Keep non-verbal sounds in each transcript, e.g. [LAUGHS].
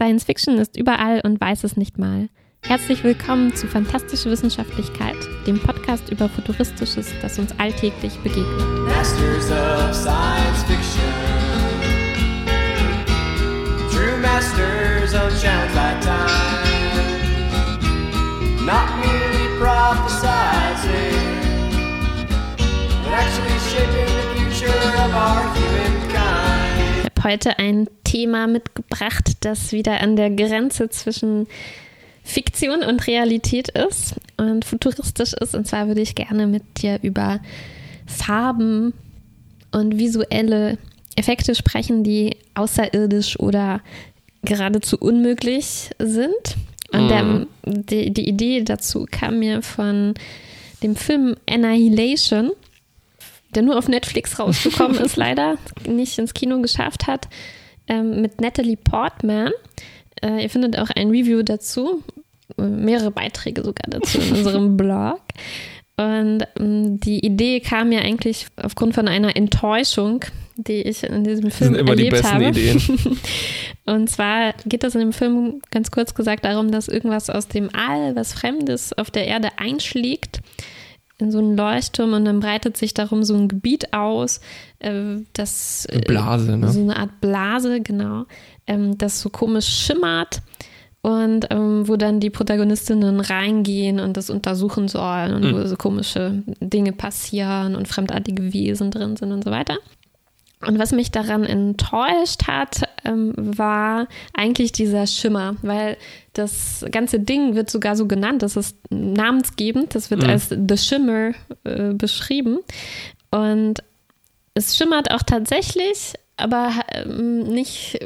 Science Fiction ist überall und weiß es nicht mal. Herzlich willkommen zu Fantastische Wissenschaftlichkeit, dem Podcast über Futuristisches, das uns alltäglich begegnet. Masters of Science Fiction. True masters challenge by time. Not merely prophesizing, but actually shaping the future of our humankind. Ich habe heute ein Thema mitgebracht, das wieder an der Grenze zwischen Fiktion und Realität ist und futuristisch ist. Und zwar würde ich gerne mit dir über Farben und visuelle Effekte sprechen, die außerirdisch oder geradezu unmöglich sind. Und der, die, die Idee dazu kam mir von dem Film Annihilation, der nur auf Netflix rausgekommen [LAUGHS] ist, leider nicht ins Kino geschafft hat, ähm, mit Natalie Portman. Äh, ihr findet auch ein Review dazu, äh, mehrere Beiträge sogar dazu in [LAUGHS] unserem Blog. Und ähm, die Idee kam mir eigentlich aufgrund von einer Enttäuschung, die ich in diesem Film sind immer die erlebt besten habe. Ideen. [LAUGHS] Und zwar geht es in dem Film ganz kurz gesagt darum, dass irgendwas aus dem All, was Fremdes auf der Erde einschlägt in so einen Leuchtturm und dann breitet sich darum so ein Gebiet aus, äh, das Eine Blase, ne? so eine Art Blase, genau, ähm, das so komisch schimmert und ähm, wo dann die Protagonistinnen reingehen und das untersuchen sollen und wo so komische Dinge passieren und fremdartige Wesen drin sind und so weiter. Und was mich daran enttäuscht hat, ähm, war eigentlich dieser Schimmer, weil das ganze Ding wird sogar so genannt, das ist namensgebend, das wird als The Shimmer äh, beschrieben. Und es schimmert auch tatsächlich, aber ähm, nicht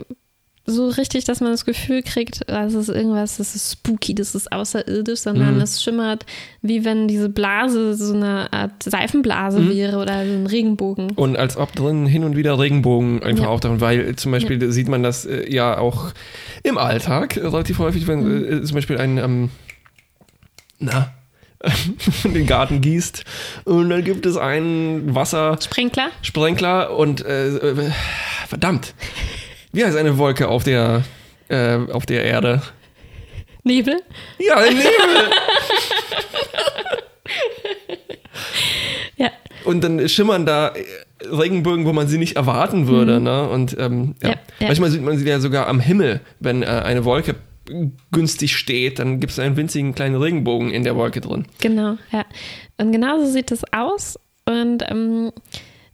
so richtig, dass man das Gefühl kriegt, das ist irgendwas, das ist spooky, das ist außerirdisch, sondern es schimmert, wie wenn diese Blase so eine Art Seifenblase wäre oder so ein Regenbogen. Und als ob drin hin und wieder Regenbogen einfach Ja. auftauchen, weil zum Beispiel sieht man das äh, ja auch im Alltag relativ häufig, wenn Mhm. äh, zum Beispiel ein, ähm, na, [LAUGHS] den Garten gießt und dann gibt es einen Wassersprenkler Sprenkler? und äh, äh, verdammt, wie heißt eine Wolke auf der, äh, auf der Erde? Nebel? Ja, Nebel! [LAUGHS] Ja. Und dann schimmern da äh, Regenbögen, wo man sie nicht erwarten würde. Ne? Und ähm, ja. Mhm. Ja, ja. manchmal sieht man sie ja sogar am Himmel, wenn äh, eine Wolke günstig steht, dann gibt es einen winzigen kleinen Regenbogen in der Wolke drin. Genau, ja. Und genauso sieht es aus. Und ähm,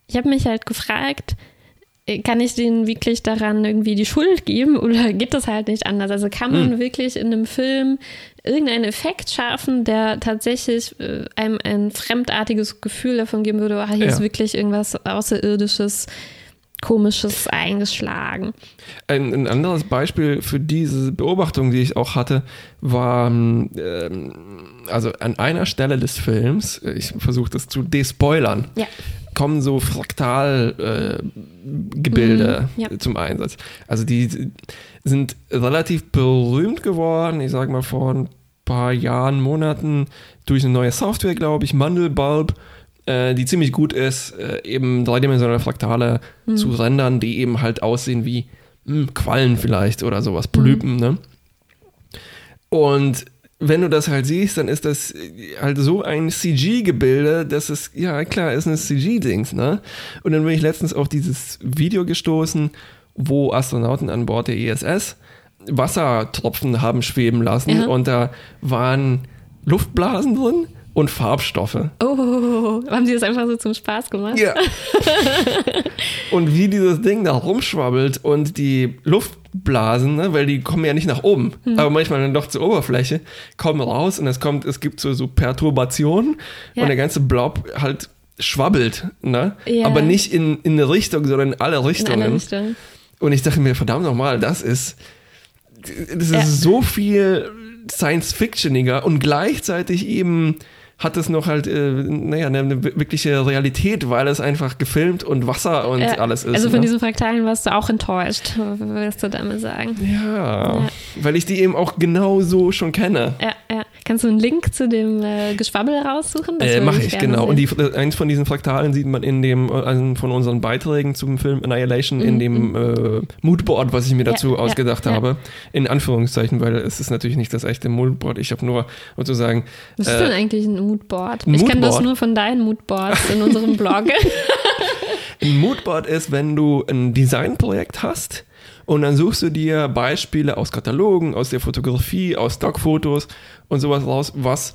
ich habe mich halt gefragt, kann ich denen wirklich daran irgendwie die Schuld geben oder [LAUGHS] geht das halt nicht anders? Also kann man wirklich in einem Film irgendeinen Effekt schaffen, der tatsächlich äh, einem ein fremdartiges Gefühl davon geben würde, ah, hier Ja. ist wirklich irgendwas Außerirdisches, Komisches eingeschlagen. Ein, ein anderes Beispiel für diese Beobachtung, die ich auch hatte, war, ähm, also an einer Stelle des Films, äh, ich versuche das zu despoilern, Ja. kommen so Fraktalgebilde äh, Gebilde Mhm, ja. zum Einsatz. Also die sind relativ berühmt geworden, ich sage mal vor ein paar Jahren, Monaten, durch eine neue Software, glaube ich, Mandelbulb, äh, die ziemlich gut ist, äh, eben dreidimensionale Fraktale zu rendern, die eben halt aussehen wie hm, Quallen vielleicht oder sowas, Polypen, ne? Und wenn du das halt siehst, dann ist das halt so ein CG-Gebilde, dass es, ja klar, ist ein CG-Dings, ne? Und dann bin ich letztens auf dieses Video gestoßen, wo Astronauten an Bord der ISS Wassertropfen haben schweben lassen Ja. und da waren Luftblasen drin und Farbstoffe. Oh, haben sie das einfach so zum Spaß gemacht? Ja. [LAUGHS] und wie dieses Ding da rumschwabbelt und die Luftblasen, ne, weil die kommen ja nicht nach oben, Hm. aber manchmal dann doch zur Oberfläche, kommen raus und es kommt, es gibt so, so Perturbationen Ja. und der ganze Blob halt schwabbelt, ne? Ja. Aber nicht in, in eine Richtung, sondern in alle In Richtungen. einer Richtung. Und ich dachte mir, verdammt nochmal, das ist, das ist Ja. so viel Science-Fictioniger und gleichzeitig eben hat es noch halt, äh, naja, eine, eine wirkliche Realität, weil es einfach gefilmt und Wasser und Ja, alles ist. Also von ne? diesen Fraktalen warst du auch enttäuscht, wirst du damit sagen. ja, Ja. weil ich die eben auch genau so schon kenne. Ja, ja. Kannst du einen Link zu dem äh, Geschwabbel raussuchen? Das Äh, Mache ich, genau. sehen. Und die, äh, eins von diesen Fraktalen sieht man in dem, äh, einem von unseren Beiträgen zum Film Annihilation, in dem äh, Moodboard, was ich mir Mhm, dazu ja, ausgedacht ja. habe. In Anführungszeichen, weil es ist natürlich nicht das echte Moodboard. Ich habe nur sozusagen. Was ist äh, denn eigentlich ein Moodboard? ein ich kenne das nur von deinen Moodboards in unserem Blog. [LAUGHS] Ein Moodboard ist, wenn du ein Designprojekt hast und dann suchst du dir Beispiele aus Katalogen, aus der Fotografie, aus Stockfotos und sowas raus, was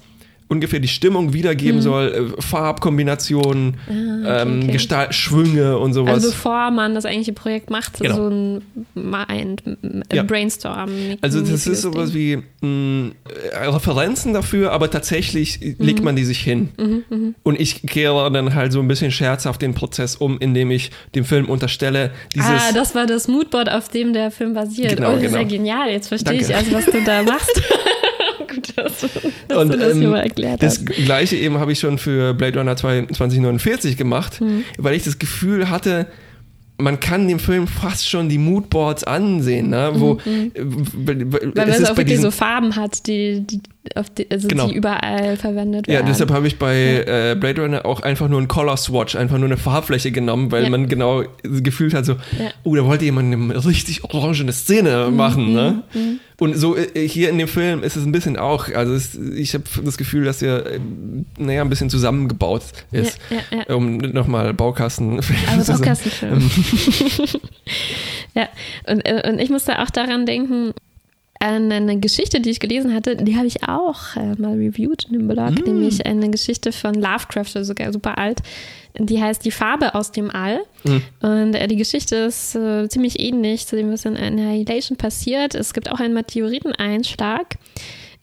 ungefähr die Stimmung wiedergeben soll, äh, Farbkombinationen, ähm, Mhm. okay. Gestalt, Schwünge und sowas. Also bevor man das eigentliche Projekt macht, Genau. so ein Mind, äh, Ja. Brainstorm. Also das ist sowas wie mh, äh, Referenzen dafür, aber tatsächlich Mhm. legt man die sich hin. Und ich kehre dann halt so ein bisschen scherzhaft den Prozess um, indem ich dem Film unterstelle, dieses Ah, das war das Moodboard, auf dem der Film basiert. Genau, oh, das ist ja genau. genial. Jetzt verstehe Danke. ich also, was du da machst. [LAUGHS] [LAUGHS] Gut, dass, dass und du das ähm, erklärt das hast. gleiche eben habe ich schon für Blade Runner 2 2049 gemacht, Mhm. weil ich das Gefühl hatte, man kann dem Film fast schon die Moodboards ansehen, ne? wo äh, weil- Mhm, es auch wirklich so Farben hat, die, die, die, also Genau. die überall verwendet Ja, werden. deshalb habe ich bei äh, Blade Runner auch einfach nur einen Color Swatch, einfach nur eine Farbfläche genommen, weil Ja. man genau gefühlt hat, so, oh, da wollte jemand eine richtig orangene Szene Mhm, machen, ne? Und so äh, hier in dem Film ist es ein bisschen auch, also es, ich habe das Gefühl, dass er, äh, naja, ein bisschen zusammengebaut ist, Ja, ja, ja. um nochmal Baukasten [LAUGHS] Aber zu sagen. Baukastenfilm. [LAUGHS] [LAUGHS] ja, und, äh, und ich musste auch daran denken, eine Geschichte, die ich gelesen hatte, die habe ich auch äh, mal reviewed in dem Blog, Mm. nämlich eine Geschichte von Lovecraft, also sogar super alt. Die heißt Die Farbe aus dem All. Mm. Und äh, die Geschichte ist äh, ziemlich ähnlich zu dem, was in Annihilation passiert. Es gibt auch einen Meteoriteneinschlag.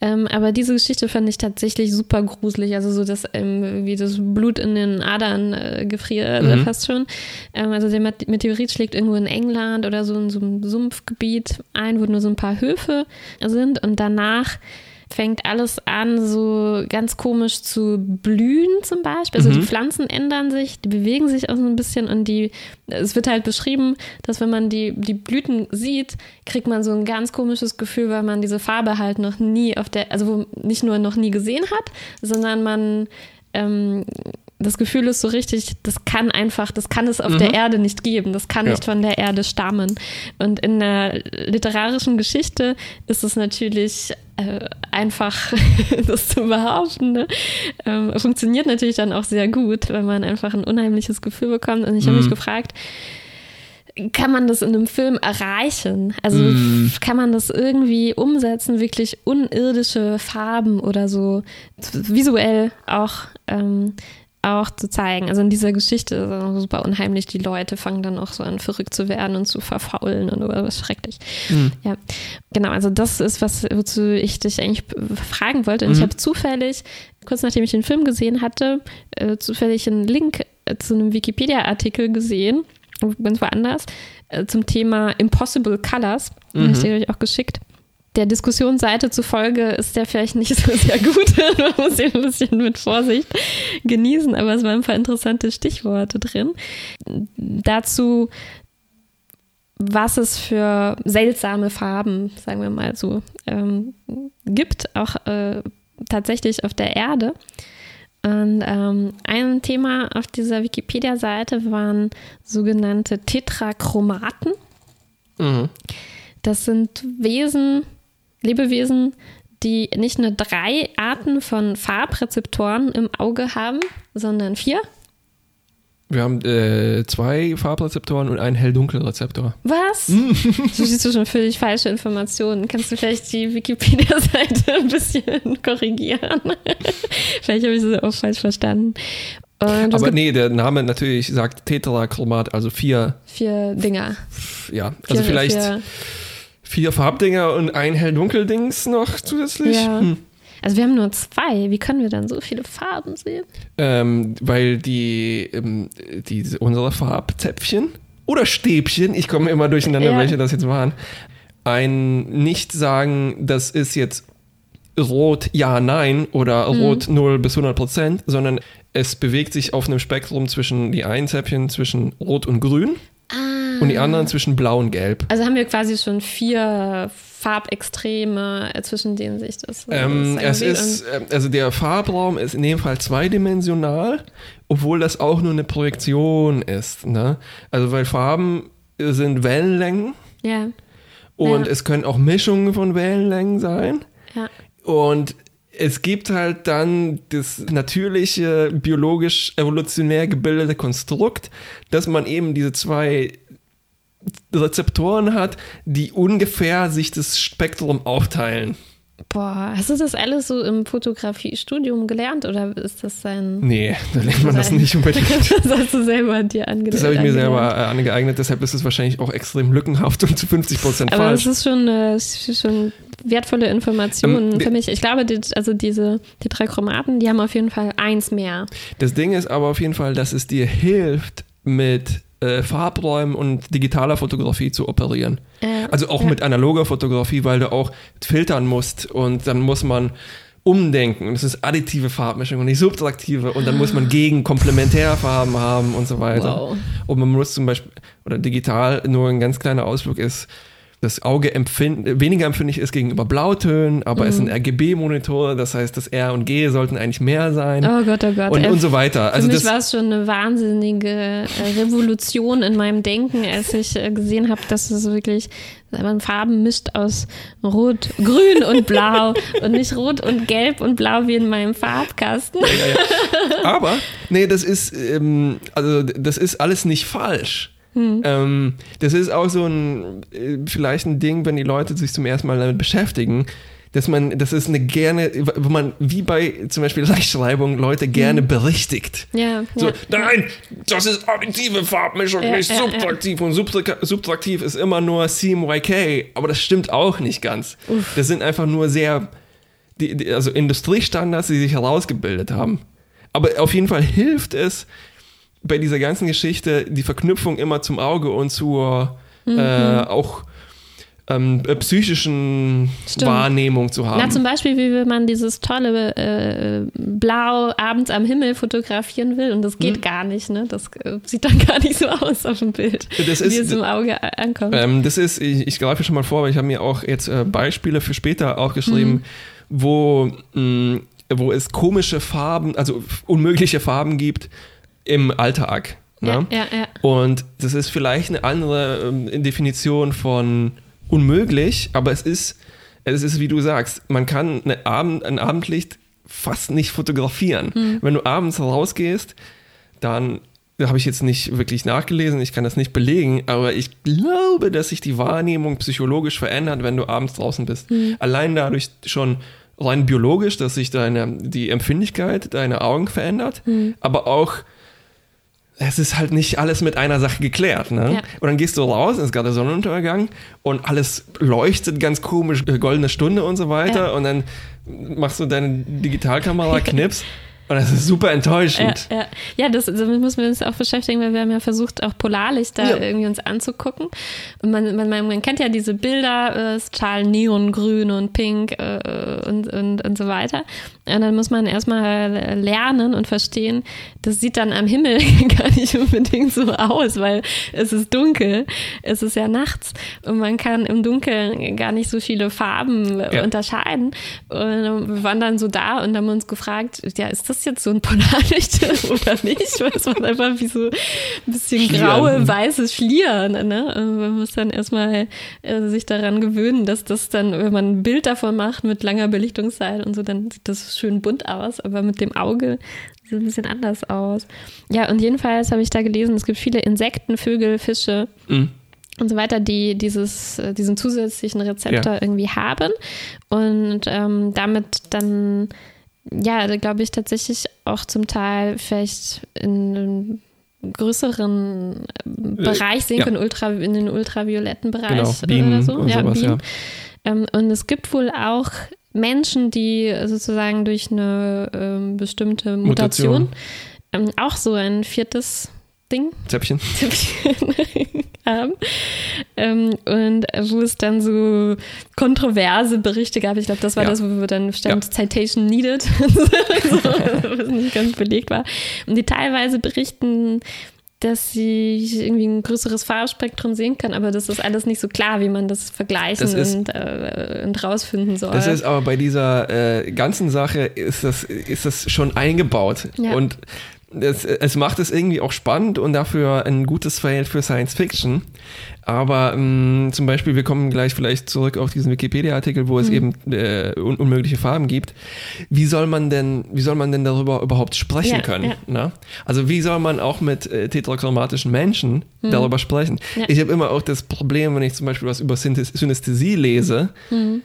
Ähm, aber diese Geschichte fand ich tatsächlich super gruselig. Also so, dass ähm, wie das Blut in den Adern äh, gefriert, Mhm. fast schon. Ähm, also der Met- Meteorit schlägt irgendwo in England oder so in so einem Sumpfgebiet ein, wo nur so ein paar Höfe sind. Und danach fängt alles an, so ganz komisch zu blühen zum Beispiel. Also die Pflanzen ändern sich, die bewegen sich auch so ein bisschen und die, es wird halt beschrieben, dass wenn man die, die Blüten sieht, kriegt man so ein ganz komisches Gefühl, weil man diese Farbe halt noch nie auf der, also nicht nur noch nie gesehen hat, sondern man ähm, das Gefühl ist so richtig, das kann einfach, das kann es auf der Erde nicht geben, das kann Ja. nicht von der Erde stammen. Und in der literarischen Geschichte ist es natürlich äh, einfach, [LAUGHS] das zu behaupten. Ne? Ähm, funktioniert natürlich dann auch sehr gut, wenn man einfach ein unheimliches Gefühl bekommt. Und ich habe mich gefragt, kann man das in einem Film erreichen? Also kann man das irgendwie umsetzen, wirklich unirdische Farben oder so visuell auch, ähm, auch zu zeigen? Also in dieser Geschichte ist es super unheimlich. Die Leute fangen dann auch so an, verrückt zu werden und zu verfaulen und was schrecklich. Ja, genau. Also das ist was, wozu ich dich eigentlich fragen wollte. Und ich habe zufällig, kurz nachdem ich den Film gesehen hatte, äh, zufällig einen Link äh, zu einem Wikipedia-Artikel gesehen ganz woanders, äh, zum Thema Impossible Colors. Mhm. Habe ich dir auch geschickt. Der Diskussionsseite zufolge ist der vielleicht nicht so sehr gut. [LAUGHS] Man muss ihn ein bisschen mit Vorsicht genießen, aber es waren ein paar interessante Stichworte drin. Dazu, was es für seltsame Farben, sagen wir mal so, ähm, gibt, auch äh, tatsächlich auf der Erde. Und ähm, ein Thema auf dieser Wikipedia-Seite waren sogenannte Tetrachromaten. Mhm. Das sind Wesen, Lebewesen, die nicht nur drei Arten von Farbrezeptoren im Auge haben, sondern vier. Wir haben äh, zwei Farbrezeptoren und einen Hell-Dunkel-Rezeptor. Was? [LAUGHS] so siehst du schon völlig falsche Informationen. Kannst du vielleicht die Wikipedia-Seite ein bisschen [LAUGHS] korrigieren? [LAUGHS] vielleicht habe ich es auch falsch verstanden. Aber nee, der Name natürlich sagt Tetrachromat, also vier, vier Dinger. ja, also Vier- vielleicht vier- vier Farbdinger und ein Hell-Dunkel-Dings noch zusätzlich. Ja. Hm. Also wir haben nur zwei. Wie können wir dann so viele Farben sehen? Ähm, weil die, ähm, die, unsere Farbzäpfchen oder Stäbchen, ich komme immer durcheinander, Ja. welche das jetzt waren, ein nicht sagen, das ist jetzt rot, ja, nein oder Mhm. rot 0 bis 100 Prozent, sondern es bewegt sich auf einem Spektrum zwischen die einen Zäpfchen zwischen rot und grün und die anderen zwischen blau und gelb. Also haben wir quasi schon vier Farbextreme, zwischen denen sich das. äh, Ähm, es ist, äh, also der Farbraum ist in dem Fall zweidimensional, obwohl das auch nur eine Projektion ist. Ne? Also weil Farben sind Wellenlängen ja, und Ja. es können auch Mischungen von Wellenlängen sein. ja. Und es gibt halt dann das natürliche, biologisch evolutionär gebildete Konstrukt, dass man eben diese zwei Rezeptoren hat, die ungefähr sich das Spektrum aufteilen. Boah, hast du das alles so im Fotografiestudium gelernt oder ist das ein. Nee, da lernt man das Sein. nicht unbedingt. [LAUGHS] das hast du selber dir angelernt. Das habe ich mir selber äh, angeeignet, deshalb ist es wahrscheinlich auch extrem lückenhaft und zu 50 Prozent Aber falsch. das ist schon, äh, es ist schon wertvolle Informationen Ähm, für mich. Ich glaube, die, also diese, die drei Chromaten, die haben auf jeden Fall eins mehr. Das Ding ist aber auf jeden Fall, dass es dir hilft, mit äh, Farbräumen und digitaler Fotografie zu operieren. Äh, Also auch ja. mit analoger Fotografie, weil du auch filtern musst und dann muss man umdenken. Es ist additive Farbmischung und nicht subtraktive und dann muss man gegen Komplementärfarben haben und so weiter. Wow. Und man muss zum Beispiel, oder digital nur ein ganz kleiner Ausflug ist, das Auge empfind, weniger empfindlich ist gegenüber Blautönen, aber es ist Mhm. ein RGB-Monitor, das heißt, das R und G sollten eigentlich mehr sein. Oh Gott, oh Gott. und, äh, und so weiter. Also Für mich das, war es schon eine wahnsinnige äh, Revolution in meinem Denken, als ich äh, gesehen habe, dass es wirklich man Farben mischt aus Rot, Grün und Blau [LAUGHS] und nicht Rot und Gelb und Blau wie in meinem Farbkasten. [LAUGHS] Aber, nee, das ist, ähm, also das ist alles nicht falsch. Hm. Ähm, das ist auch so ein, äh, vielleicht ein Ding, wenn die Leute sich zum ersten Mal damit beschäftigen, dass man, das ist eine gerne, wo man, wie bei zum Beispiel [LAUGHS] Rechtschreibung, Leute gerne berichtigt. Ja, So, ja. nein, das ist additive Farbmischung, Ja, nicht subtraktiv. Und subtra subtraktiv ist immer nur CMYK, aber das stimmt auch nicht ganz. Das sind einfach nur sehr, die, die, also Industriestandards, die sich herausgebildet haben. Aber auf jeden Fall hilft es bei dieser ganzen Geschichte die Verknüpfung immer zum Auge und zur Mhm. äh, auch ähm, äh, psychischen Stimmt. Wahrnehmung zu haben. Na, zum Beispiel, wie wenn man dieses tolle äh, Blau abends am Himmel fotografieren will und das geht Hm. gar nicht, ne? Das äh, sieht dann gar nicht so aus auf dem Bild, Das wie ist- es im Auge ankommt. Ähm, das ist, ich, ich greife schon mal vor, weil ich habe mir auch jetzt äh, Beispiele für später aufgeschrieben, Mhm. wo, mh, wo es komische Farben, also unmögliche Farben gibt im Alltag. ja, Ne? ja, ja. Und das ist vielleicht eine andere ähm, Definition von unmöglich, aber es ist, es ist, wie du sagst, man kann Abend, ein Abendlicht fast nicht fotografieren. Hm. Wenn du abends rausgehst, dann da habe ich jetzt nicht wirklich nachgelesen, ich kann das nicht belegen, aber ich glaube, dass sich die Wahrnehmung psychologisch verändert, wenn du abends draußen bist. Hm. Allein dadurch schon rein biologisch, dass sich deine, die Empfindlichkeit deiner Augen verändert, Hm. aber auch es ist halt nicht alles mit einer Sache geklärt. Ne? Ja. Und dann gehst du raus, es ist gerade Sonnenuntergang und alles leuchtet ganz komisch, äh, goldene Stunde und so weiter. Ja. Und dann machst du deine Digitalkamera, [LAUGHS] knips und das ist super Ja, enttäuschend. ja. ja das, damit müssen wir uns auch beschäftigen, weil wir haben ja versucht, auch Polarlichter Ja. irgendwie uns anzugucken. Und man, man, man, kennt ja diese Bilder, äh, total neongrün und pink äh, und, und, und so weiter. Und dann muss man erstmal lernen und verstehen, das sieht dann am Himmel [LAUGHS] gar nicht unbedingt so aus, weil es ist dunkel, es ist ja nachts und man kann im Dunkeln gar nicht so viele Farben äh, Ja. unterscheiden. Und wir waren dann so da und haben uns gefragt, ja, ist das jetzt so ein Polarlicht [LAUGHS] oder nicht? Weil es war einfach wie so ein bisschen Schlieren. graue, weißes Schlieren. Ne? Und man muss dann erstmal äh, sich daran gewöhnen, dass das dann, wenn man ein Bild davon macht mit langer Belichtungszeit und so, dann sieht das schön bunt aus, aber mit dem Auge sieht es ein bisschen anders aus. Ja, und jedenfalls habe ich da gelesen, es gibt viele Insekten, Vögel, Fische, Mhm. und so weiter, die dieses, äh, diesen zusätzlichen Rezeptor irgendwie haben und ähm, damit dann, ja, glaube ich, tatsächlich auch zum Teil vielleicht in einem größeren äh, Bereich sehen ja. können, ultra, in den ultravioletten Bereich Genau, oder so. und ja, sowas, ja. Ähm, und es gibt wohl auch Menschen, die sozusagen durch eine ähm, bestimmte Mutation, Mutation. ähm, auch so ein viertes Ding Zäpfchen. Zäpfchen [LAUGHS] haben. Ähm, und wo es dann so kontroverse Berichte gab. Ich glaube, das war Ja. das, wo dann stand Citation needed, [LAUGHS] so, was nicht ganz belegt war. Und die teilweise berichten, dass sie irgendwie ein größeres Farbspektrum sehen kann, aber das ist alles nicht so klar, wie man das vergleichen Das ist- und, äh, und rausfinden soll. Das ist aber bei dieser äh, ganzen Sache ist das, ist das schon eingebaut. Ja. Und es, es macht es irgendwie auch spannend und dafür ein gutes Feld für Science Fiction. Aber mh, zum Beispiel, wir kommen gleich vielleicht zurück auf diesen Wikipedia-Artikel, wo es Mhm. eben äh, un unmögliche Farben gibt. Wie soll man denn, wie soll man denn darüber überhaupt sprechen Ja, können? ja. Ne? Also wie soll man auch mit äh, tetrachromatischen Menschen darüber sprechen? Mhm. Ja. Ich habe immer auch das Problem, wenn ich zum Beispiel was über Synästhesie lese, Mhm.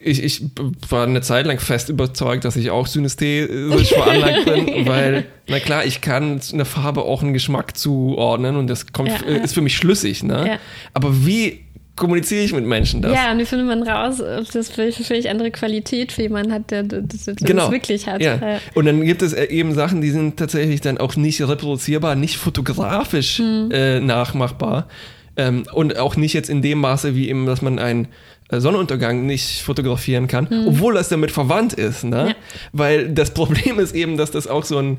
Ich, ich war eine Zeit lang fest überzeugt, dass ich auch synästhesisch veranlagt bin, [LAUGHS] weil, na klar, ich kann einer Farbe auch einen Geschmack zuordnen und das kommt, Ja, äh, ja. ist für mich schlüssig, ne? Ja. Aber wie kommuniziere ich mit Menschen das? ja, und wie findet man raus, ob das vielleicht völlig andere Qualität für jemanden hat, der der- der das Genau. wirklich hat. Ja. Ja. Und dann gibt es äh, eben Sachen, die sind tatsächlich dann auch nicht reproduzierbar, nicht fotografisch Hm. äh, nachmachbar. Ähm, und auch nicht jetzt in dem Maße, wie eben, dass man äh, Sonnenuntergang nicht fotografieren kann, obwohl das damit verwandt ist. Ne? Hm. Ja. Weil das Problem ist eben, dass das auch so ein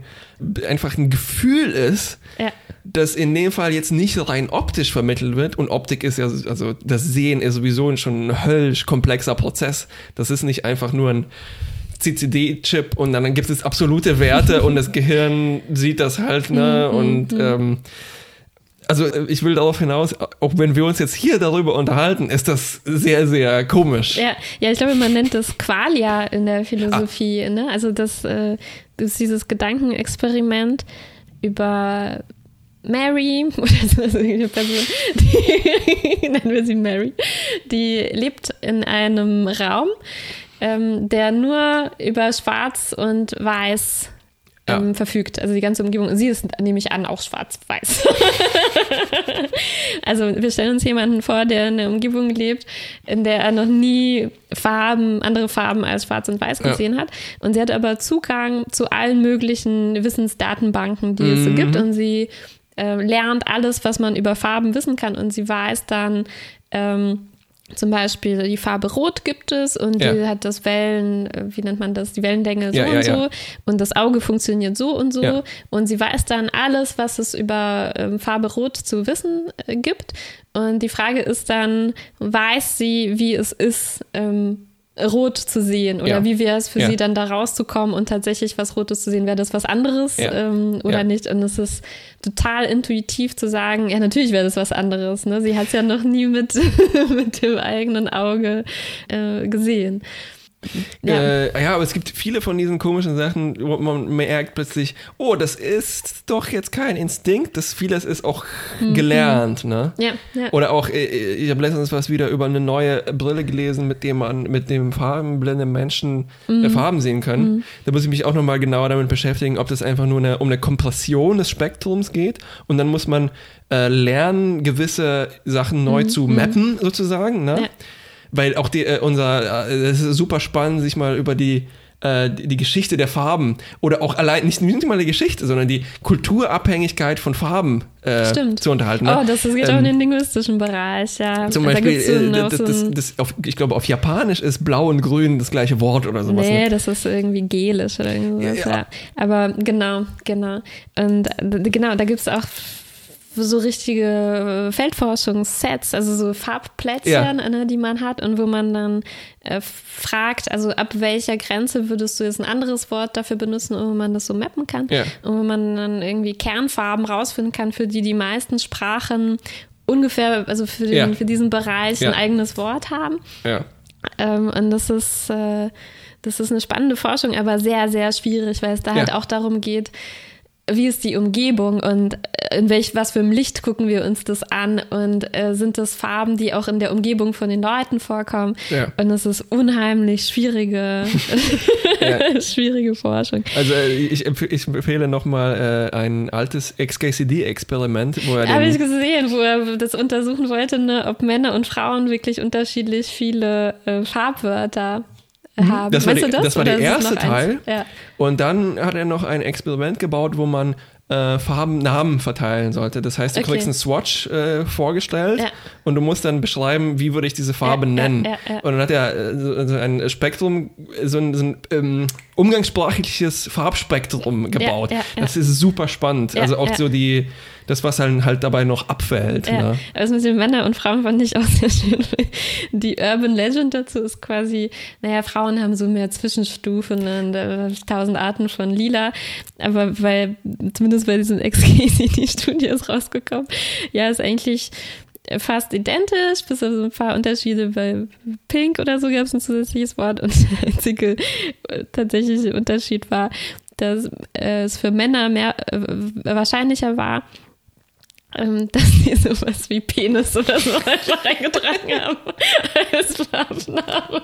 einfach ein Gefühl ist, Ja. das in dem Fall jetzt nicht rein optisch vermittelt wird. Und Optik ist ja, also das Sehen ist sowieso schon ein höllisch komplexer Prozess. Das ist nicht einfach nur ein CCD-Chip und dann gibt es absolute Werte [LAUGHS] und das Gehirn sieht das halt, ne? Und ähm, also äh, ich will darauf hinaus, auch wenn wir uns jetzt hier darüber unterhalten, ist das sehr, sehr komisch. Ja, ja, ich glaube, man nennt das Qualia in der Philosophie. Ne? Also das, äh, das ist dieses Gedankenexperiment über Mary [LAUGHS] oder so also eine Person, die, [LAUGHS] nennen wir sie Mary, die lebt in einem Raum, ähm, der nur über Schwarz und Weiß ähm, Ja. verfügt. Also die ganze Umgebung. Sie ist, nehme ich an, auch schwarz-weiß. [LAUGHS] Also wir stellen uns jemanden vor, der in einer Umgebung lebt, in der er noch nie Farben, andere Farben als Schwarz und Weiß Ja. gesehen hat. Und sie hat aber Zugang zu allen möglichen Wissensdatenbanken, die es so Mhm. gibt. Und sie äh, lernt alles, was man über Farben wissen kann. Und sie weiß dann, ähm, zum Beispiel die Farbe Rot gibt es und Ja. die hat das Wellen, äh, wie nennt man das, die Wellenlänge so Ja, und so. und das Auge funktioniert so und so. Und sie weiß dann alles, was es über ähm, Farbe Rot zu wissen äh, gibt. Und die Frage ist dann, weiß sie, wie es ist, ähm, rot zu sehen oder Ja. wie wäre es für Ja. sie dann da rauszukommen und tatsächlich was Rotes zu sehen, wäre das was anderes Ja. ähm, oder nicht und es ist total intuitiv zu sagen, ja natürlich wäre das was anderes, ne? sie hat es ja noch nie mit, [LAUGHS] mit dem eigenen Auge äh, gesehen. Ja. Äh, ja, aber es gibt viele von diesen komischen Sachen, wo man merkt plötzlich, oh, das ist doch jetzt kein Instinkt, das vieles ist auch gelernt, ne? ja, ja. Oder auch, äh, ich habe letztens was wieder über eine neue Brille gelesen, mit dem man mit dem farbenblinde Menschen Mhm. äh, Farben sehen können. Da muss ich mich auch nochmal genauer damit beschäftigen, ob das einfach nur eine, um eine Kompression des Spektrums geht. Und dann muss man äh, lernen, gewisse Sachen neu zu mappen, sozusagen. Ne? Mhm. Ja. Weil auch die, äh, unser, äh, es ist super spannend, sich mal über die äh, die Geschichte der Farben oder auch allein nicht, nicht mal die Geschichte, sondern die Kulturabhängigkeit von Farben äh, zu unterhalten. ne? Oh, das geht auch Ähm, in den linguistischen Bereich, ja. zum Da Beispiel, so äh, das, das, das auf, ich glaube, auf Japanisch ist blau und grün das gleiche Wort oder sowas. Nee, Ne? das ist irgendwie gelisch oder irgendwas, Ja, ja, ja. Aber genau, genau. Und genau, da gibt es auch so richtige Feldforschungssets, also so Farbplättchen, Ja. ne, die man hat und wo man dann äh, fragt, also ab welcher Grenze würdest du jetzt ein anderes Wort dafür benutzen, wo man das so mappen kann Ja. und wo man dann irgendwie Kernfarben rausfinden kann, für die die meisten Sprachen ungefähr, also für, den, Ja. für diesen Bereich ein eigenes Wort haben. Ähm, und das ist, äh, das ist eine spannende Forschung, aber sehr, sehr schwierig, weil es da halt auch darum geht, wie ist die Umgebung und äh, in welch, was für einem Licht gucken wir uns das an und äh, sind das Farben, die auch in der Umgebung von den Leuten vorkommen. Ja. Und es ist unheimlich schwierige, [LAUGHS] [LAUGHS] schwierige Forschung. Also äh, ich, empf- ich empfehle nochmal äh, ein altes XKCD-Experiment, wo er Habe ich gesehen, wo er das untersuchen wollte, ne, ob Männer und Frauen wirklich unterschiedlich viele äh, Farbwörter haben. Mhm. das war, Weißt die, du das war der erste Teil. Ja. Und dann hat er noch ein Experiment gebaut, wo man äh, Farbennamen verteilen sollte. Das heißt, du Okay. kriegst einen Swatch äh, vorgestellt Ja. und du musst dann beschreiben, wie würde ich diese Farbe Ja, nennen. ja. Und dann hat er äh, so, so ein Spektrum, so ein, so ein ähm, umgangssprachliches Farbspektrum gebaut. ja, ja. Das ist super spannend. Ja, also auch ja. so die, das, was halt, halt dabei noch abfällt. Ja, Ne? also mit den Männern und Frauen fand ich auch [LAUGHS] sehr schön. Die Urban Legend dazu ist quasi, naja, Frauen haben so mehr Zwischenstufen und äh, tausend Arten von Lila, aber weil, zumindest bei diesen XKCD-Studie [LAUGHS] ist rausgekommen, ja, ist eigentlich fast identisch, bis auf so ein paar Unterschiede. Bei Pink oder so gab es ein zusätzliches Wort und [LAUGHS] der einzige äh, tatsächliche Unterschied war, dass äh, es für Männer mehr äh, wahrscheinlicher war, ähm, [LAUGHS] dass sie sowas wie Penis oder so [LAUGHS] einfach eingetragen haben als Farbname.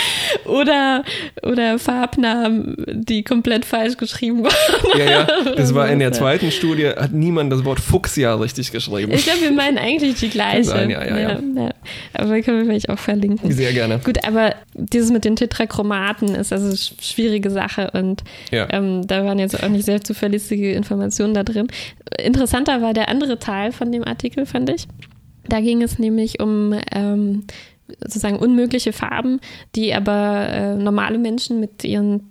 [LAUGHS] Oder, oder Farbnamen, die komplett falsch geschrieben waren. Ja, ja, [LAUGHS] das war in der Ja. zweiten Studie, hat niemand das Wort Fuchsia richtig geschrieben. Ich glaube, wir meinen eigentlich die gleiche. sein, ja, ja, ja. Aber können wir vielleicht auch verlinken. Sehr gerne. Gut, aber dieses mit den Tetrachromaten ist also eine schwierige Sache und Ja. ähm, da waren jetzt auch nicht sehr zuverlässige Informationen da drin. Interessanter war der andere Teil von dem Artikel, fand ich. Da ging es nämlich um ähm, sozusagen unmögliche Farben, die aber äh, normale Menschen mit ihren